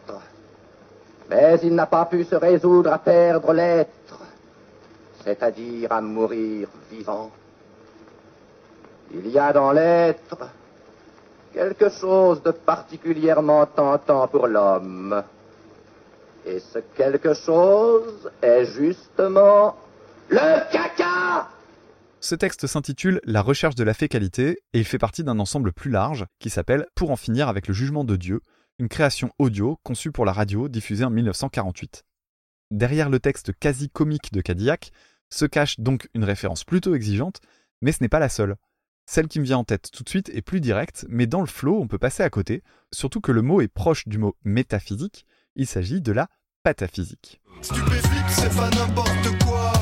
Mais il n'a pas pu se résoudre à perdre l'être, c'est-à-dire à mourir vivant. Il y a dans l'être quelque chose de particulièrement tentant pour l'homme. Et ce quelque chose est justement le caca Ce texte s'intitule La recherche de la fécalité et il fait partie d'un ensemble plus large qui s'appelle Pour en finir avec le jugement de Dieu, une création audio conçue pour la radio diffusée en 1948. Derrière le texte quasi comique de Cadillac se cache donc une référence plutôt exigeante, mais ce n'est pas la seule. Celle qui me vient en tête tout de suite est plus directe, mais dans le flow on peut passer à côté, surtout que le mot est proche du mot métaphysique, il s'agit de la pataphysique. Stupéflip, c'est pas n'importe quoi.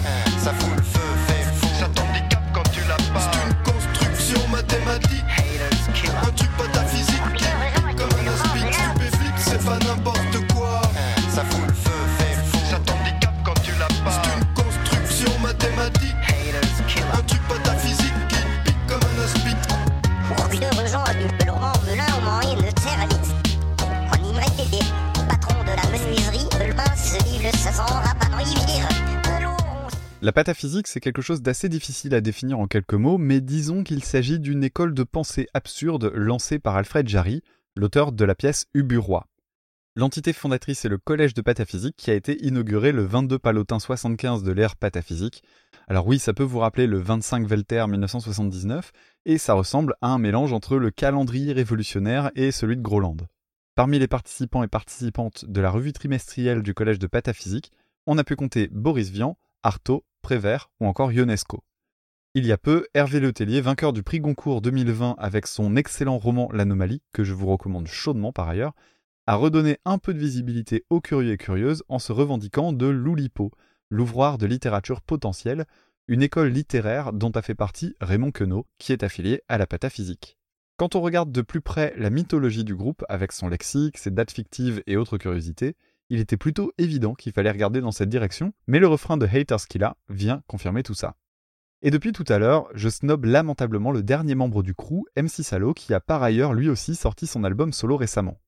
La pataphysique, c'est quelque chose d'assez difficile à définir en quelques mots, mais disons qu'il s'agit d'une école de pensée absurde lancée par Alfred Jarry, l'auteur de la pièce Uburoi. L'entité fondatrice est le Collège de pataphysique qui a été inauguré le 22 Palotin 75 de l'ère pataphysique. Alors oui, ça peut vous rappeler le 25 Velter 1979, et ça ressemble à un mélange entre le calendrier révolutionnaire et celui de Groland. Parmi les participants et participantes de la revue trimestrielle du Collège de pataphysique, on a pu compter Boris Vian, Artaud, Prévert ou encore Ionesco. Il y a peu, Hervé Letellier, vainqueur du prix Goncourt 2020 avec son excellent roman L'Anomalie, que je vous recommande chaudement par ailleurs, a redonné un peu de visibilité aux curieux et curieuses en se revendiquant de l'Oulipo, l'ouvroir de littérature potentielle, une école littéraire dont a fait partie Raymond Queneau, qui est affilié à la pataphysique. Quand on regarde de plus près la mythologie du groupe, avec son lexique, ses dates fictives et autres curiosités, il était plutôt évident qu'il fallait regarder dans cette direction, mais le refrain de Haters Killa vient confirmer tout ça. Et depuis tout à l'heure, je snob lamentablement le dernier membre du crew, MC Salo, qui a par ailleurs lui aussi sorti son album solo récemment.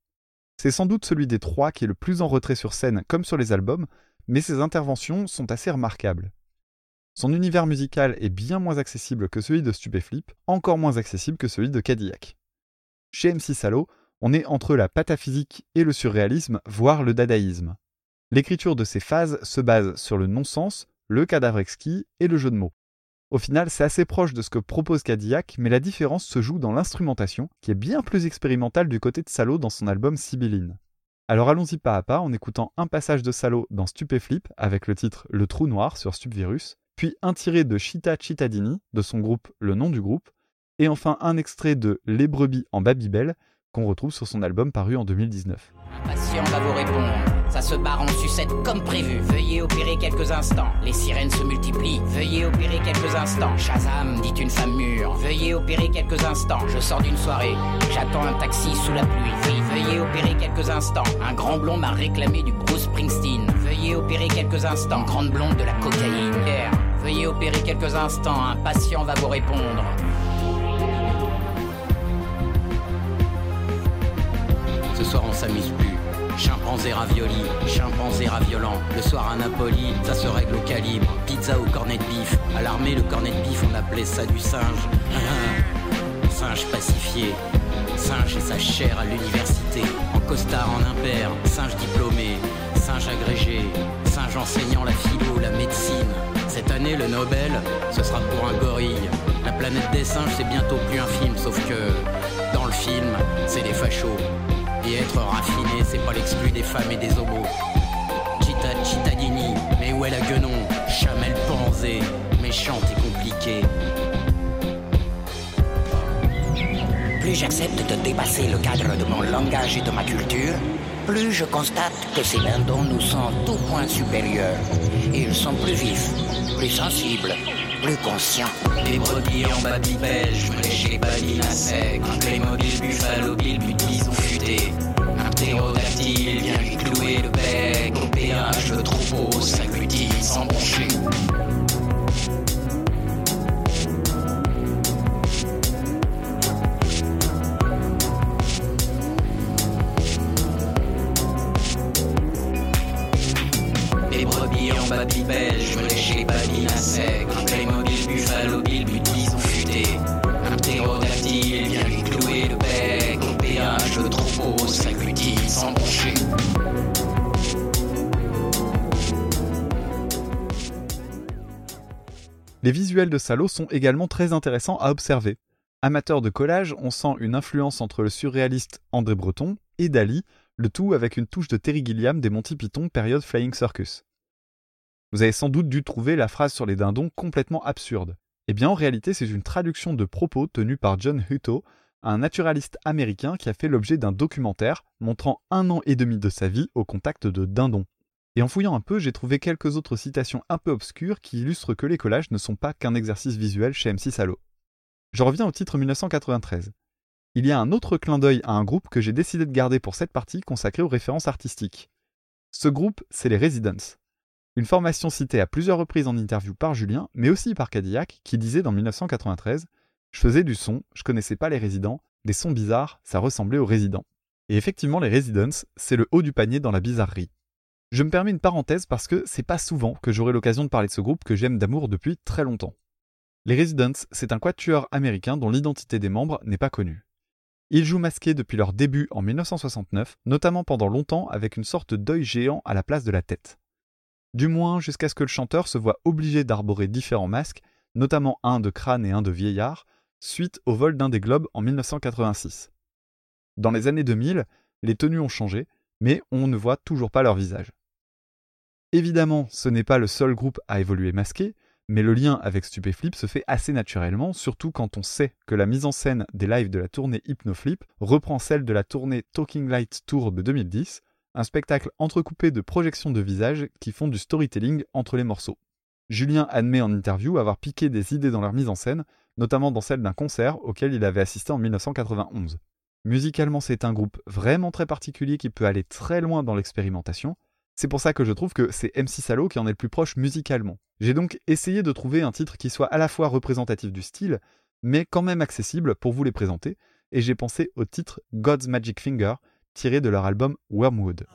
C'est sans doute celui des trois qui est le plus en retrait sur scène comme sur les albums, mais ses interventions sont assez remarquables. Son univers musical est bien moins accessible que celui de Stupéflip, encore moins accessible que celui de Cadillac. Chez MC Salo, on est entre la pataphysique et le surréalisme, voire le dadaïsme. L'écriture de ces phases se base sur le non-sens, le cadavre exquis et le jeu de mots. Au final, c'est assez proche de ce que propose Cadillac, mais la différence se joue dans l'instrumentation, qui est bien plus expérimentale du côté de Salo dans son album Sibylline. Alors allons-y pas à pas en écoutant un passage de Salo dans Stupéflip avec le titre Le Trou Noir sur Stupvirus, puis un tiré de Chita Cittadini de son groupe Le Nom du Groupe, et enfin un extrait de Les Brebis en Babybel qu'on retrouve sur son album paru en 2019. Patient va vous répondre. Ça se barre en sucette comme prévu. Veuillez opérer quelques instants. Les sirènes se multiplient. Veuillez opérer quelques instants. Shazam, dit une femme mûre. Veuillez opérer quelques instants. Je sors d'une soirée. J'attends un taxi sous la pluie. Veuillez opérer quelques instants. Un grand blond m'a réclamé du Bruce Springsteen. Veuillez opérer quelques instants. Grande blonde de la cocaïne. Veuillez opérer quelques instants. Un patient va vous répondre. Soir on s'amuse plus. Chimpanzé ravioli, chimpanzé raviolant. Le soir à Napoli, ça se règle au calibre. Pizza au cornet de bif. À l'armée, le cornet de bif, on appelait ça du singe. singe pacifié. Singe et sa chair à l'université. En costard, en impair. Singe diplômé. Singe agrégé. Singe enseignant la philo, la médecine. Cette année, le Nobel, ce sera pour un gorille. La planète des singes, c'est bientôt plus un film, sauf que dans le film, c'est des fachos. Et être raffiné, c'est pas l'exclu des femmes et des homos. Chita Cittadini, mais où est la guenon? Chamel Panzé, méchante et compliquée. Plus j'accepte de dépasser le cadre de mon langage et de ma culture, plus je constate que ces lindons nous sont tout point supérieurs. Ils sont plus vifs, plus sensibles, plus conscients. Des brebis en je me lèche les balines à sec. Un Playmobil buffalo bill, puis bison futé. Un ptérodactyle vient lui clouer le bec. Au péage, le trou s'agglutit sans broncher. Les visuels de Salo sont également très intéressants à observer. Amateur de collage, on sent une influence entre le surréaliste André Breton et Dali, le tout avec une touche de Terry Gilliam des Monty Python période Flying Circus. Vous avez sans doute dû trouver la phrase sur les dindons complètement absurde. Eh bien en réalité c'est une traduction de propos tenus par John Hutto, un naturaliste américain qui a fait l'objet d'un documentaire montrant un an et demi de sa vie au contact de dindons. Et en fouillant un peu, j'ai trouvé quelques autres citations un peu obscures qui illustrent que les collages ne sont pas qu'un exercice visuel chez MC Salo. Je reviens au titre 1993. Il y a un autre clin d'œil à un groupe que j'ai décidé de garder pour cette partie consacrée aux références artistiques. Ce groupe, c'est les Residents. Une formation citée à plusieurs reprises en interview par Julien, mais aussi par Cadillac, qui disait dans 1993 Je faisais du son, je connaissais pas les résidents, des sons bizarres, ça ressemblait aux résidents. Et effectivement, les Residents, c'est le haut du panier dans la bizarrerie. Je me permets une parenthèse parce que c'est pas souvent que j'aurai l'occasion de parler de ce groupe que j'aime d'amour depuis très longtemps. Les Residents, c'est un quatuor américain dont l'identité des membres n'est pas connue. Ils jouent masqués depuis leur début en 1969, notamment pendant longtemps avec une sorte d'œil géant à la place de la tête. Du moins jusqu'à ce que le chanteur se voit obligé d'arborer différents masques, notamment un de crâne et un de vieillard, suite au vol d'un des globes en 1986. Dans les années 2000, les tenues ont changé, mais on ne voit toujours pas leur visage. Évidemment, ce n'est pas le seul groupe à évoluer masqué, mais le lien avec Stupéflip se fait assez naturellement, surtout quand on sait que la mise en scène des lives de la tournée Hypnoflip reprend celle de la tournée Talking Light Tour de 2010, un spectacle entrecoupé de projections de visages qui font du storytelling entre les morceaux. Julien admet en interview avoir piqué des idées dans leur mise en scène, notamment dans celle d'un concert auquel il avait assisté en 1991. Musicalement, c'est un groupe vraiment très particulier qui peut aller très loin dans l'expérimentation. C'est pour ça que je trouve que c'est MC Salo qui en est le plus proche musicalement. J'ai donc essayé de trouver un titre qui soit à la fois représentatif du style, mais quand même accessible pour vous les présenter, et j'ai pensé au titre God's Magic Finger, tiré de leur album Wormwood.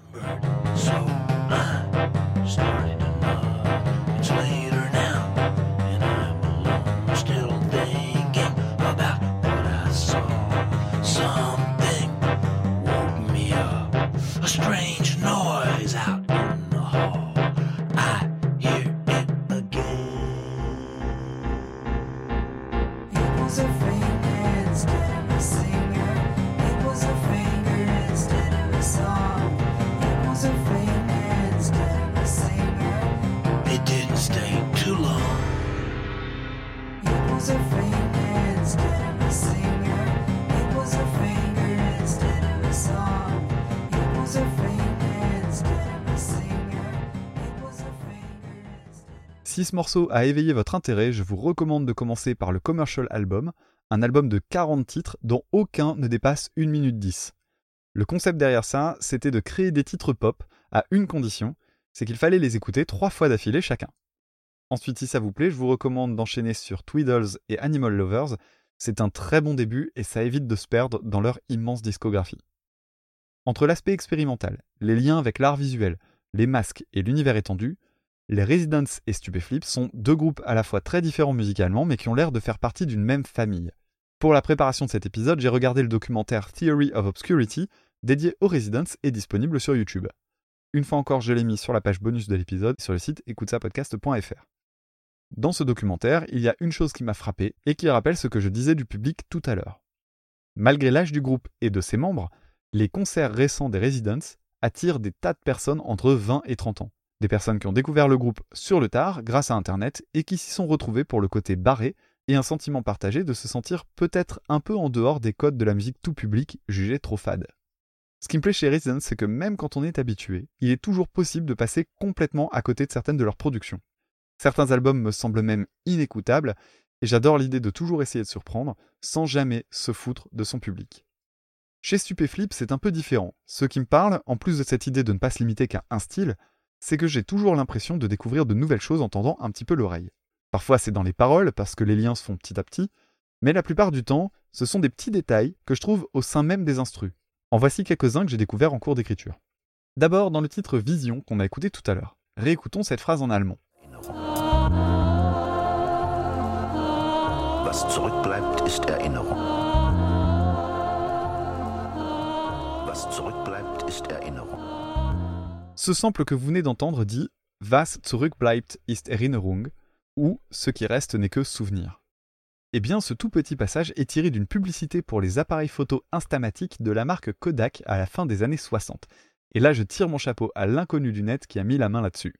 Si ce morceau a éveillé votre intérêt, je vous recommande de commencer par le Commercial Album, un album de 40 titres dont aucun ne dépasse 1 minute 10. Le concept derrière ça, c'était de créer des titres pop à une condition, c'est qu'il fallait les écouter trois fois d'affilée chacun. Ensuite, si ça vous plaît, je vous recommande d'enchaîner sur Tweedles et Animal Lovers. C'est un très bon début et ça évite de se perdre dans leur immense discographie. Entre l'aspect expérimental, les liens avec l'art visuel, les masques et l'univers étendu, les Residents et Stupéflip sont deux groupes à la fois très différents musicalement mais qui ont l'air de faire partie d'une même famille. Pour la préparation de cet épisode, j'ai regardé le documentaire Theory of Obscurity dédié aux Residents et disponible sur YouTube. Une fois encore, je l'ai mis sur la page bonus de l'épisode sur le site écoutesapodcast.fr. Dans ce documentaire, il y a une chose qui m'a frappé et qui rappelle ce que je disais du public tout à l'heure. Malgré l'âge du groupe et de ses membres, les concerts récents des Residents attirent des tas de personnes entre 20 et 30 ans. Des personnes qui ont découvert le groupe sur le tard grâce à Internet et qui s'y sont retrouvées pour le côté barré et un sentiment partagé de se sentir peut-être un peu en dehors des codes de la musique tout public jugée trop fade. Ce qui me plaît chez Residents, c'est que même quand on est habitué, il est toujours possible de passer complètement à côté de certaines de leurs productions. Certains albums me semblent même inécoutables, et j'adore l'idée de toujours essayer de surprendre, sans jamais se foutre de son public. Chez Stupéflip, c'est un peu différent. Ce qui me parle, en plus de cette idée de ne pas se limiter qu'à un style, c'est que j'ai toujours l'impression de découvrir de nouvelles choses en tendant un petit peu l'oreille. Parfois c'est dans les paroles, parce que les liens se font petit à petit, mais la plupart du temps, ce sont des petits détails que je trouve au sein même des instrus. En voici quelques-uns que j'ai découverts en cours d'écriture. D'abord dans le titre Vision qu'on a écouté tout à l'heure. Réécoutons cette phrase en allemand. Ce sample que vous venez d'entendre dit Was zurückbleibt ist Erinnerung ou Ce qui reste n'est que souvenir. Eh bien, ce tout petit passage est tiré d'une publicité pour les appareils photo instamatiques de la marque Kodak à la fin des années 60. Et là, je tire mon chapeau à l'inconnu du net qui a mis la main là-dessus.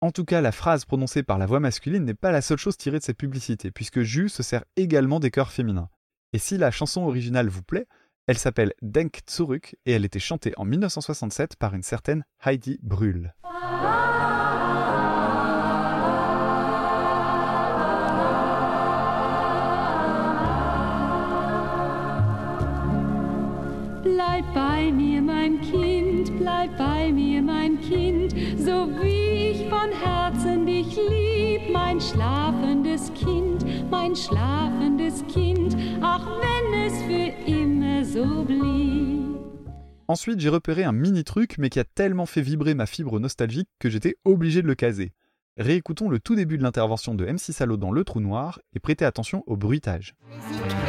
En tout cas, la phrase prononcée par la voix masculine n'est pas la seule chose tirée de cette publicité, puisque Jus se sert également des chœurs féminins. Et si la chanson originale vous plaît, elle s'appelle Denk zurück et elle était chantée en 1967 par une certaine Heidi Brühl. Bleib bei mir, mein Kind, bleib bei mir, mein Kind, so wie ich von Herzen dich lieb, mein schlafendes Kind, mein schlafendes Kind, ach wenn es für immer so blieb. Ensuite, j'ai repéré un mini truc, mais qui a tellement fait vibrer ma fibre nostalgique que j'étais obligé de le caser. Réécoutons le tout début de l'intervention de MC Salo dans Le Trou Noir et prêtez attention au bruitage.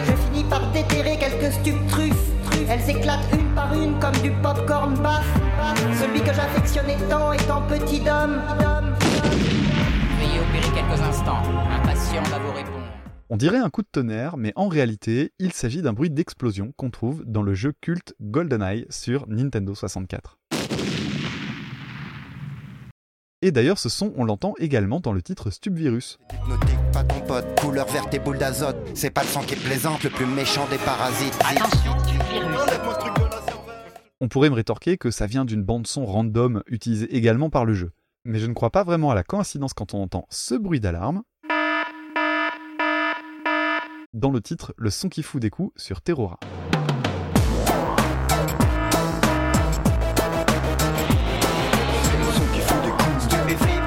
Je finis par déterrer quelques stupes truffes. Elles éclatent une par une comme du popcorn baf. Celui que j'affectionnais tant étant petit d'homme. Veuillez opérer quelques instants. Un patient va vous répondre. On dirait un coup de tonnerre, mais en réalité, il s'agit d'un bruit d'explosion qu'on trouve dans le jeu culte GoldenEye sur Nintendo 64. Et d'ailleurs, ce son, on l'entend également dans le titre Stubvirus. Pas ton pote, couleur verte et boule d'azote. C'est pas le sang qui est plaisante, le plus méchant des parasites. Attention, virus. On pourrait me rétorquer que ça vient d'une bande-son random utilisée également par le jeu. Mais je ne crois pas vraiment à la coïncidence quand on entend ce bruit d'alarme dans le titre Le son qui fout des coups sur Terrora. C'est le son qui fout des coups, stupéflip.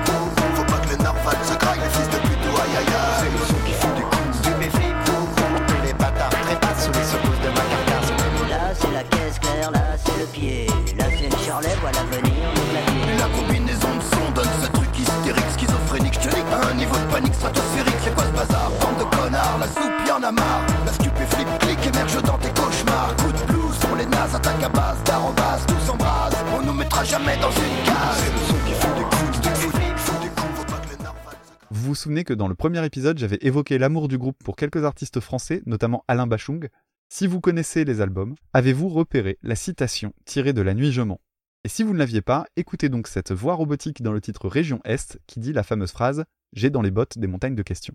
Faut pas que le narval se graille, les fils de pute, aïe aïe aïe. C'est le son qui fout des coups, stupéflip. Tous les bâtards trépassent sous les secousses de ma carcasse. Là, c'est la caisse claire, là, c'est le pied. Là, c'est le charlet, voilà venir le clavier. La combinaison de sons donne ce truc hystérique, schizophrénique, je te dis, à un niveau de panique stratosphérique. C'est quoi ce bazar Vous vous souvenez que dans le premier épisode, j'avais évoqué l'amour du groupe pour quelques artistes français, notamment Alain Bachung. Si vous connaissez les albums, avez-vous repéré la citation tirée de La Nuit Je mens? Et si vous ne l'aviez pas, écoutez donc cette voix robotique dans le titre Région Est qui dit la fameuse phrase J'ai dans les bottes des montagnes de questions.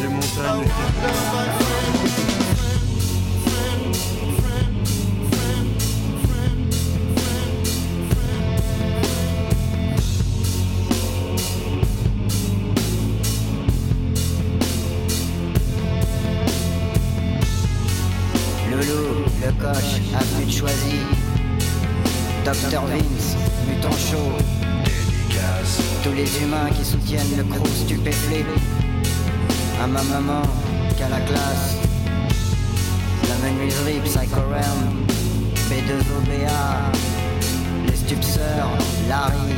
Les montagnes. Loulou, le coche, avenue de Choisy. Dr Vince, mutant chaud. Tous les humains qui soutiennent le crew stupéflip. À ma maman, qu'à la classe. La menuiserie Psycho Realm. B2OBA. Les stupseurs, Larry.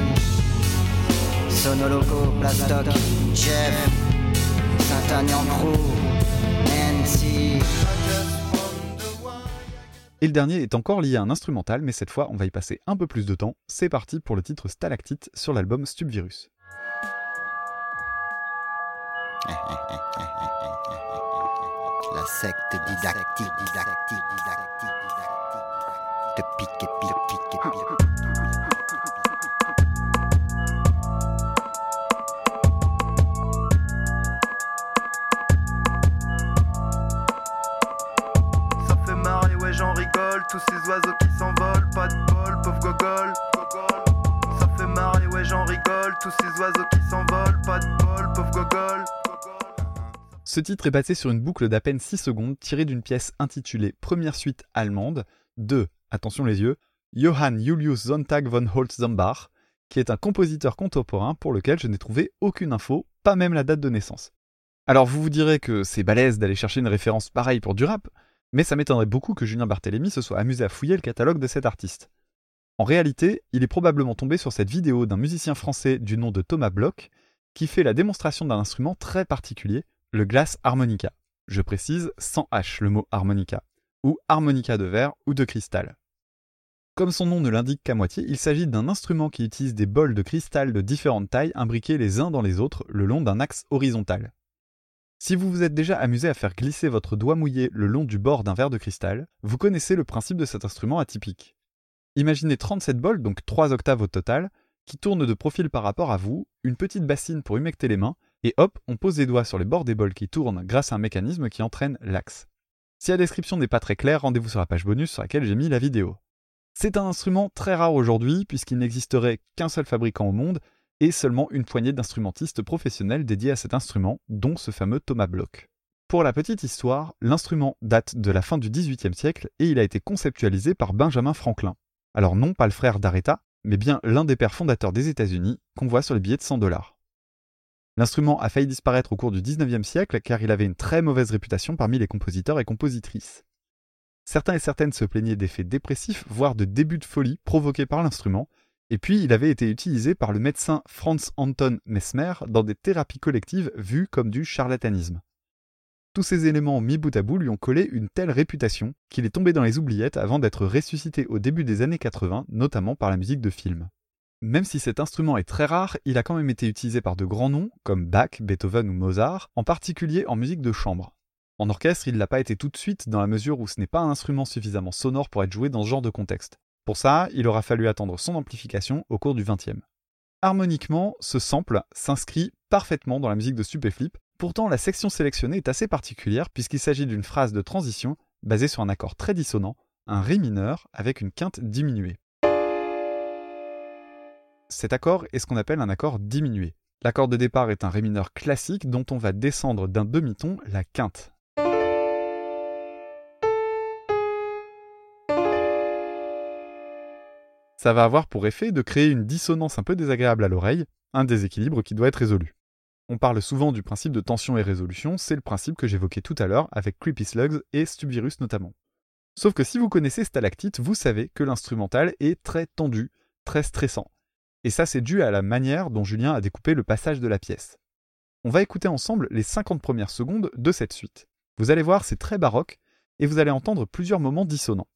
Sonoloco, Plastoc, Jeff. Saint-Agnan Crew. Nancy. Et le dernier est encore lié à un instrumental, mais cette fois on va y passer un peu plus de temps. C'est parti pour le titre Stalactite sur l'album Stubvirus. La secte didactique, didactique, didactique, didactique. Te pique, pique, pique, pique. j'en rigole, tous ces oiseaux qui s'envolent, pas de bol, pauvre gogol, gogol. Ça fait marrer, ouais j'en rigole, tous ces oiseaux qui s'envolent, pas de bol, pauvre gogol. Ce titre est basé sur une boucle d'à peine 6 secondes tirée d'une pièce intitulée Première suite allemande de, attention les yeux, Johann Julius Sonntag von Holtzambach, qui est un compositeur contemporain pour lequel je n'ai trouvé aucune info, pas même la date de naissance. Alors vous vous direz que c'est balèze d'aller chercher une référence pareille pour du rap, mais ça m'étonnerait beaucoup que Julien Barthélémy se soit amusé à fouiller le catalogue de cet artiste. En réalité, il est probablement tombé sur cette vidéo d'un musicien français du nom de Thomas Bloch, qui fait la démonstration d'un instrument très particulier, le glass harmonica. Je précise sans H le mot harmonica, ou harmonica de verre ou de cristal. Comme son nom ne l'indique qu'à moitié, il s'agit d'un instrument qui utilise des bols de cristal de différentes tailles imbriqués les uns dans les autres le long d'un axe horizontal. Si vous vous êtes déjà amusé à faire glisser votre doigt mouillé le long du bord d'un verre de cristal, vous connaissez le principe de cet instrument atypique. Imaginez 37 bols, donc 3 octaves au total, qui tournent de profil par rapport à vous, une petite bassine pour humecter les mains, et hop, on pose les doigts sur les bords des bols qui tournent grâce à un mécanisme qui entraîne l'axe. Si la description n'est pas très claire, rendez-vous sur la page bonus sur laquelle j'ai mis la vidéo. C'est un instrument très rare aujourd'hui puisqu'il n'existerait qu'un seul fabricant au monde et seulement une poignée d'instrumentistes professionnels dédiés à cet instrument, dont ce fameux Thomas Bloch. Pour la petite histoire, l'instrument date de la fin du XVIIIe siècle et il a été conceptualisé par Benjamin Franklin. Alors non pas le frère d'Aretha, mais bien l'un des pères fondateurs des États-Unis qu'on voit sur les billets de 100 dollars. L'instrument a failli disparaître au cours du XIXe siècle car il avait une très mauvaise réputation parmi les compositeurs et compositrices. Certains et certaines se plaignaient d'effets dépressifs, voire de débuts de folie provoqués par l'instrument, et puis il avait été utilisé par le médecin Franz Anton Mesmer dans des thérapies collectives vues comme du charlatanisme. Tous ces éléments mis bout à bout lui ont collé une telle réputation qu'il est tombé dans les oubliettes avant d'être ressuscité au début des années 80, notamment par la musique de film. Même si cet instrument est très rare, il a quand même été utilisé par de grands noms comme Bach, Beethoven ou Mozart, en particulier en musique de chambre. En orchestre, il ne l'a pas été tout de suite dans la mesure où ce n'est pas un instrument suffisamment sonore pour être joué dans ce genre de contexte. Pour ça, il aura fallu attendre son amplification au cours du XXe. Harmoniquement, ce sample s'inscrit parfaitement dans la musique de Stupéflip, pourtant la section sélectionnée est assez particulière puisqu'il s'agit d'une phrase de transition basée sur un accord très dissonant, un Ré mineur avec une quinte diminuée. Cet accord est ce qu'on appelle un accord diminué. L'accord de départ est un Ré mineur classique dont on va descendre d'un demi-ton la quinte. Ça va avoir pour effet de créer une dissonance un peu désagréable à l'oreille, un déséquilibre qui doit être résolu. On parle souvent du principe de tension et résolution, c'est le principe que j'évoquais tout à l'heure avec Creepy Slugs et Stubvirus notamment. Sauf que si vous connaissez Stalactite, vous savez que l'instrumental est très tendu, très stressant. Et ça c'est dû à la manière dont Julien a découpé le passage de la pièce. On va écouter ensemble les 50 premières secondes de cette suite. Vous allez voir, c'est très baroque, et vous allez entendre plusieurs moments dissonants.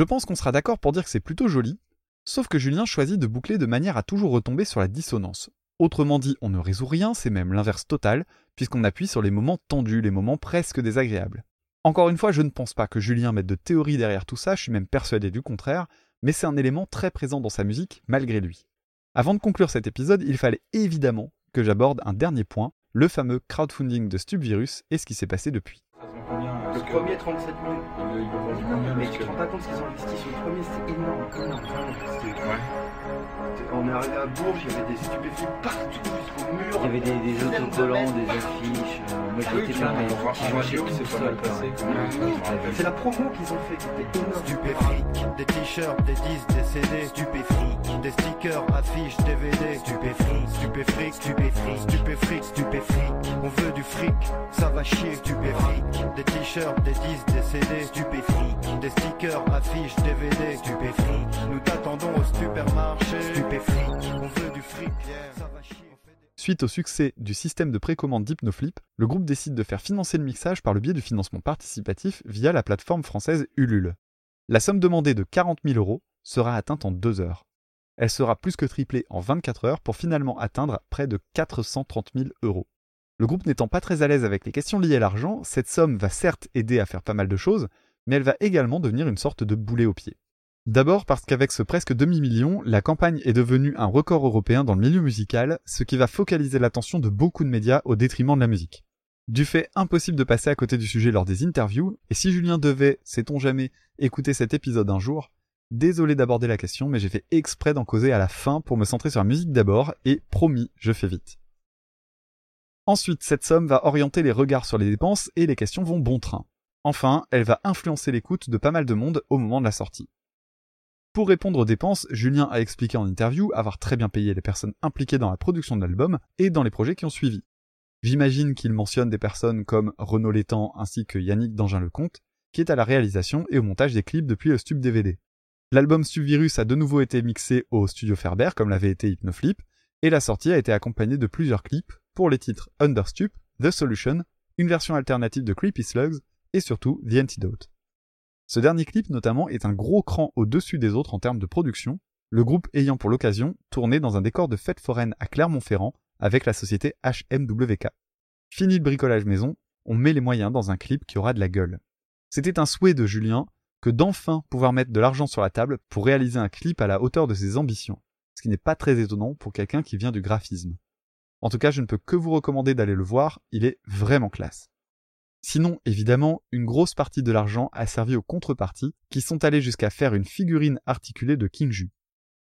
Je pense qu'on sera d'accord pour dire que c'est plutôt joli, sauf que Julien choisit de boucler de manière à toujours retomber sur la dissonance. Autrement dit, on ne résout rien, c'est même l'inverse total, puisqu'on appuie sur les moments tendus, les moments presque désagréables. Encore une fois, je ne pense pas que Julien mette de théorie derrière tout ça, je suis même persuadé du contraire, mais c'est un élément très présent dans sa musique, malgré lui. Avant de conclure cet épisode, il fallait évidemment que j'aborde un dernier point, le fameux crowdfunding de Stubvirus et ce qui s'est passé depuis. Le premier 37 000. Mais tu te rends pas compte ce qu'ils ont investi sur le premier, c'est énorme. énorme, vraiment. On est arrivé à Bourges, il y avait des stupéfiants partout jusqu'au mur. Il y avait des, des autocollants, des affiches. euh, moi été pareil. J'ai acheté tout seul, pareil. C'est la promo qu'ils ont fait qui était énorme. Des t-shirts, des disques, des CD, stupéfric, des stickers, affiches, DVD, stupéfric, stupéfric, stupéfric, stupéfric, stupéfric, on veut du fric, ça va chier, stupéfric, des t-shirts, des disques, des CD, stupéfric, des stickers, affiches, DVD, stupéfric, nous t'attendons au supermarché, stupéfric, on veut du fric, ça va chier. Suite au succès du système de précommande d'Hypnoflip, le groupe décide de faire financer le mixage par le biais du financement participatif via la plateforme française Ulule. La somme demandée de 40 000 euros sera atteinte en deux heures. Elle sera plus que triplée en 24 heures pour finalement atteindre près de 430 000 euros. Le groupe n'étant pas très à l'aise avec les questions liées à l'argent, cette somme va certes aider à faire pas mal de choses, mais elle va également devenir une sorte de boulet au pied. D'abord parce qu'avec ce presque demi-million, la campagne est devenue un record européen dans le milieu musical, ce qui va focaliser l'attention de beaucoup de médias au détriment de la musique. Du fait impossible de passer à côté du sujet lors des interviews, et si Julien devait, sait-on jamais, écouter cet épisode un jour, désolé d'aborder la question, mais j'ai fait exprès d'en causer à la fin pour me centrer sur la musique d'abord, et promis, je fais vite. Ensuite, cette somme va orienter les regards sur les dépenses et les questions vont bon train. Enfin, elle va influencer l'écoute de pas mal de monde au moment de la sortie. Pour répondre aux dépenses, Julien a expliqué en interview avoir très bien payé les personnes impliquées dans la production de l'album et dans les projets qui ont suivi. J'imagine qu'il mentionne des personnes comme Renaud Létang ainsi que Yannick Dangin-Lecomte, qui est à la réalisation et au montage des clips depuis le Stub DVD. L'album Subvirus a de nouveau été mixé au studio Ferber comme l'avait été Hypnoflip, et la sortie a été accompagnée de plusieurs clips pour les titres Understup, The Solution, une version alternative de Creepy Slugs et surtout The Antidote. Ce dernier clip notamment est un gros cran au-dessus des autres en termes de production, le groupe ayant pour l'occasion tourné dans un décor de fête foraine à Clermont-Ferrand avec la société HMWK. Fini le bricolage maison, on met les moyens dans un clip qui aura de la gueule. C'était un souhait de Julien que d'enfin pouvoir mettre de l'argent sur la table pour réaliser un clip à la hauteur de ses ambitions, ce qui n'est pas très étonnant pour quelqu'un qui vient du graphisme. En tout cas, je ne peux que vous recommander d'aller le voir, il est vraiment classe. Sinon, évidemment, une grosse partie de l'argent a servi aux contreparties qui sont allées jusqu'à faire une figurine articulée de King Ju.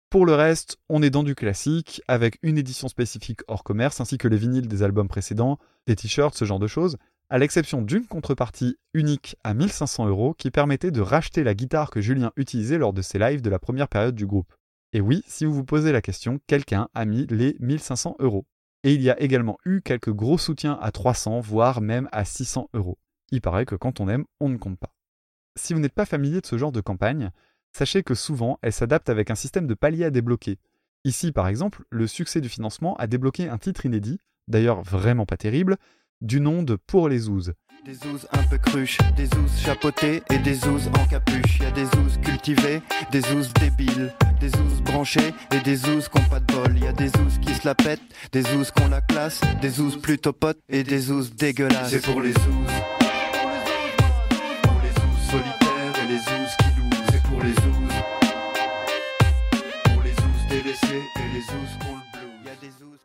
Pour le reste, on est dans du classique, avec une édition spécifique hors commerce ainsi que les vinyles des albums précédents, des t-shirts, ce genre de choses, à l'exception d'une contrepartie unique à 1500 euros qui permettait de racheter la guitare que Julien utilisait lors de ses lives de la première période du groupe. Et oui, si vous vous posez la question, quelqu'un a mis les 1500 euros. Et il y a également eu quelques gros soutiens à 300, voire même à 600 euros. Il paraît que quand on aime, on ne compte pas. Si vous n'êtes pas familier de ce genre de campagne, sachez que souvent, elle s'adapte avec un système de paliers à débloquer. Ici, par exemple, le succès du financement a débloqué un titre inédit, d'ailleurs vraiment pas terrible, du nom de Pour les Ouzes. Des ouzes un peu cruches, des ouzes chapeautées et des ouzes en capuche. Y a des ouzes cultivées, des ouzes débiles, des ouzes branchées et des ouzes qui ont pas de bol. Y a des ouzes qui se la pètent, des ouzes qu'on la classe, des ouzes plutôt potes et des ouzes dégueulasses. C'est pour les ouzes.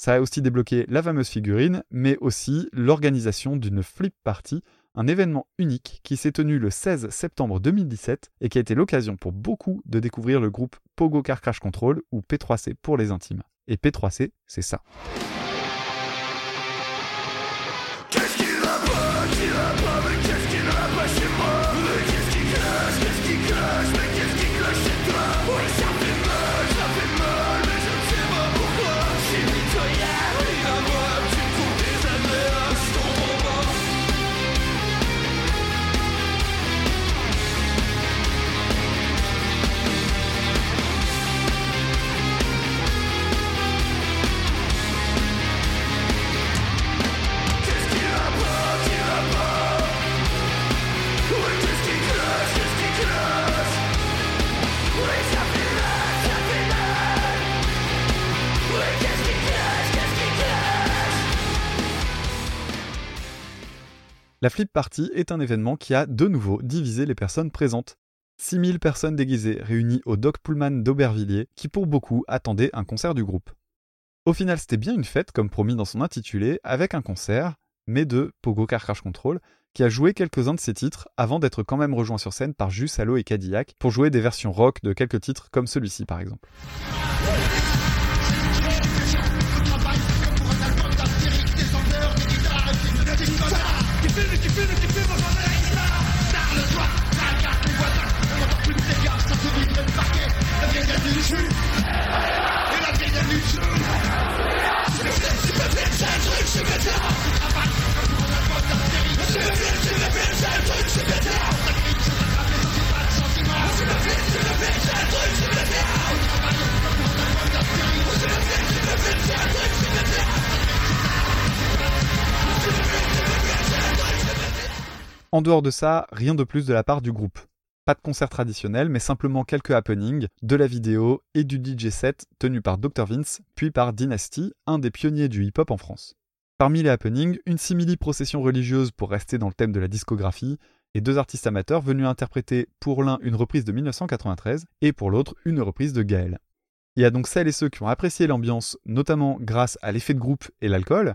Ça a aussi débloqué la fameuse figurine, mais aussi l'organisation d'une flip party, un événement unique qui s'est tenu le 16 septembre 2017 et qui a été l'occasion pour beaucoup de découvrir le groupe Pogo Car Crash Control ou P3C pour les intimes. Et P3C, c'est ça. Flip Party est un événement qui a de nouveau divisé les personnes présentes. 6000 personnes déguisées réunies au Doc Pullman d'Aubervilliers qui pour beaucoup attendaient un concert du groupe. Au final, c'était bien une fête, comme promis dans son intitulé, avec un concert, mais de Pogo Car Crash Control, qui a joué quelques-uns de ses titres avant d'être quand même rejoint sur scène par Jus, Allo et Cadillac pour jouer des versions rock de quelques titres comme celui-ci par exemple. En dehors de ça, rien de plus de la part du groupe. Pas de concert traditionnel, mais simplement quelques happenings, de la vidéo et du DJ set tenu par Dr Vince, puis par Dynasty, un des pionniers du hip-hop en France. Parmi les happenings, une simili-procession religieuse pour rester dans le thème de la discographie, et deux artistes amateurs venus interpréter pour l'un une reprise de 1993 et pour l'autre une reprise de Gaël. Il y a donc celles et ceux qui ont apprécié l'ambiance, notamment grâce à l'effet de groupe et l'alcool,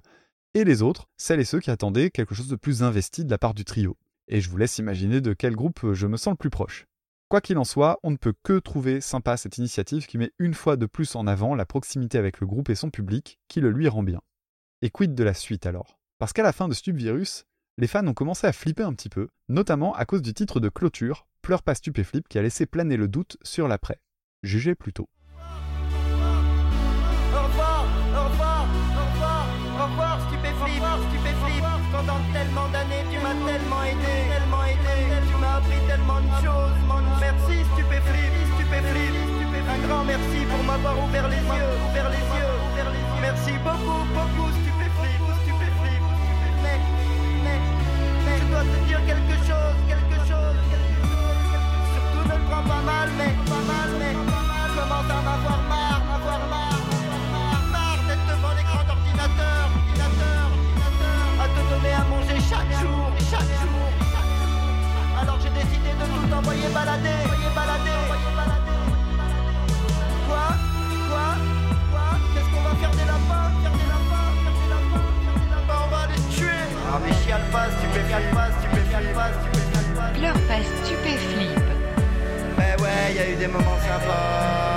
et les autres, celles et ceux qui attendaient quelque chose de plus investi de la part du trio. Et je vous laisse imaginer de quel groupe je me sens le plus proche. Quoi qu'il en soit, on ne peut que trouver sympa cette initiative qui met une fois de plus en avant la proximité avec le groupe et son public, qui le lui rend bien. Et quid de la suite alors? Parce qu'à la fin de Stupvirus, les fans ont commencé à flipper un petit peu, notamment à cause du titre de clôture, Pleure pas Stupéflip, qui a laissé planer le doute sur l'après. Jugez plutôt. Stupéflip, stupéflip. Pendant tellement d'années, tu m'as tellement aidé, tellement aidé. Tu m'as appris tellement de choses. Merci, stupéflip, stupéflip. Un grand merci pour m'avoir ouvert les yeux, ouvert les yeux. Merci beaucoup, beaucoup, stupéflip, stupéflip. Mais, mais, mais, je dois te dire quelque chose, quelque chose. Surtout ne prends pas mal, mais, pas mal, mais, commence à m'avoir marre, jour, chaque jour. Alors j'ai décidé de tout envoyer balader, envoyer balader. Quoi Quoi Quoi Qu'est-ce qu'on va faire des lapins Faire des lapins Faire des lapins Faire des lapins On va les tuer Ah mais chiale pas, stupéfiale pas, stupéfiale pas, stupéfiale pas Pleure pas stupéflip. Mais ouais, y a eu des moments sympas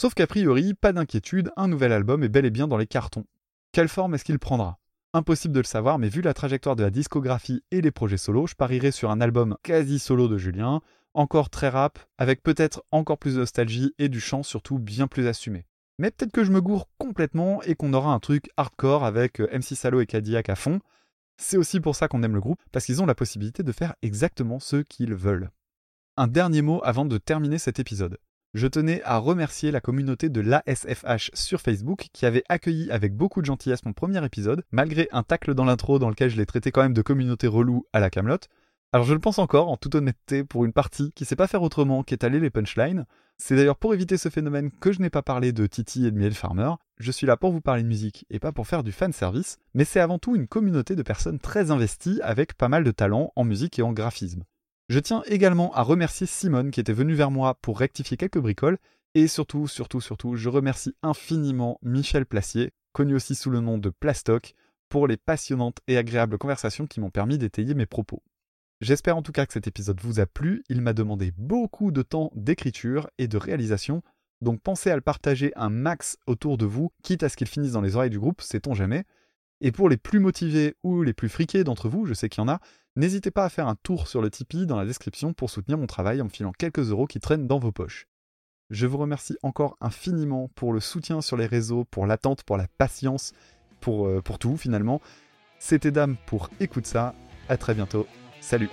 Sauf qu'a priori, pas d'inquiétude, un nouvel album est bel et bien dans les cartons. Quelle forme est-ce qu'il prendra? Impossible de le savoir, mais vu la trajectoire de la discographie et les projets solo, je parierais sur un album quasi solo de Julien, encore très rap, avec peut-être encore plus de nostalgie et du chant surtout bien plus assumé. Mais peut-être que je me gourre complètement et qu'on aura un truc hardcore avec euh, MC Salo et Cadillac à fond. C'est aussi pour ça qu'on aime le groupe, parce qu'ils ont la possibilité de faire exactement ce qu'ils veulent. Un dernier mot avant de terminer cet épisode. Je tenais à remercier la communauté de l'ASFH sur Facebook qui avait accueilli avec beaucoup de gentillesse mon premier épisode, malgré un tacle dans l'intro dans lequel je l'ai traité quand même de communauté relou à la Camelot. Alors je le pense encore, en toute honnêteté, pour une partie qui sait pas faire autrement qu'étaler les punchlines. C'est d'ailleurs pour éviter ce phénomène que je n'ai pas parlé de Titi et de Miel Farmer. Je suis là pour vous parler de musique et pas pour faire du fan service, mais c'est avant tout une communauté de personnes très investies avec pas mal de talent en musique et en graphisme. Je tiens également à remercier Simone qui était venue vers moi pour rectifier quelques bricoles, et surtout, surtout, surtout, je remercie infiniment Michel Placier, connu aussi sous le nom de Plastoc, pour les passionnantes et agréables conversations qui m'ont permis d'étayer mes propos. J'espère en tout cas que cet épisode vous a plu, il m'a demandé beaucoup de temps d'écriture et de réalisation, donc pensez à le partager un max autour de vous, quitte à ce qu'il finisse dans les oreilles du groupe, sait-on jamais. Et pour les plus motivés ou les plus friqués d'entre vous, je sais qu'il y en a, n'hésitez pas à faire un tour sur le Tipeee dans la description pour soutenir mon travail en me filant quelques euros qui traînent dans vos poches. Je vous remercie encore infiniment pour le soutien sur les réseaux, pour l'attente, pour la patience, pour, euh, tout finalement. C'était Dame pour Écoute ça. À très bientôt. Salut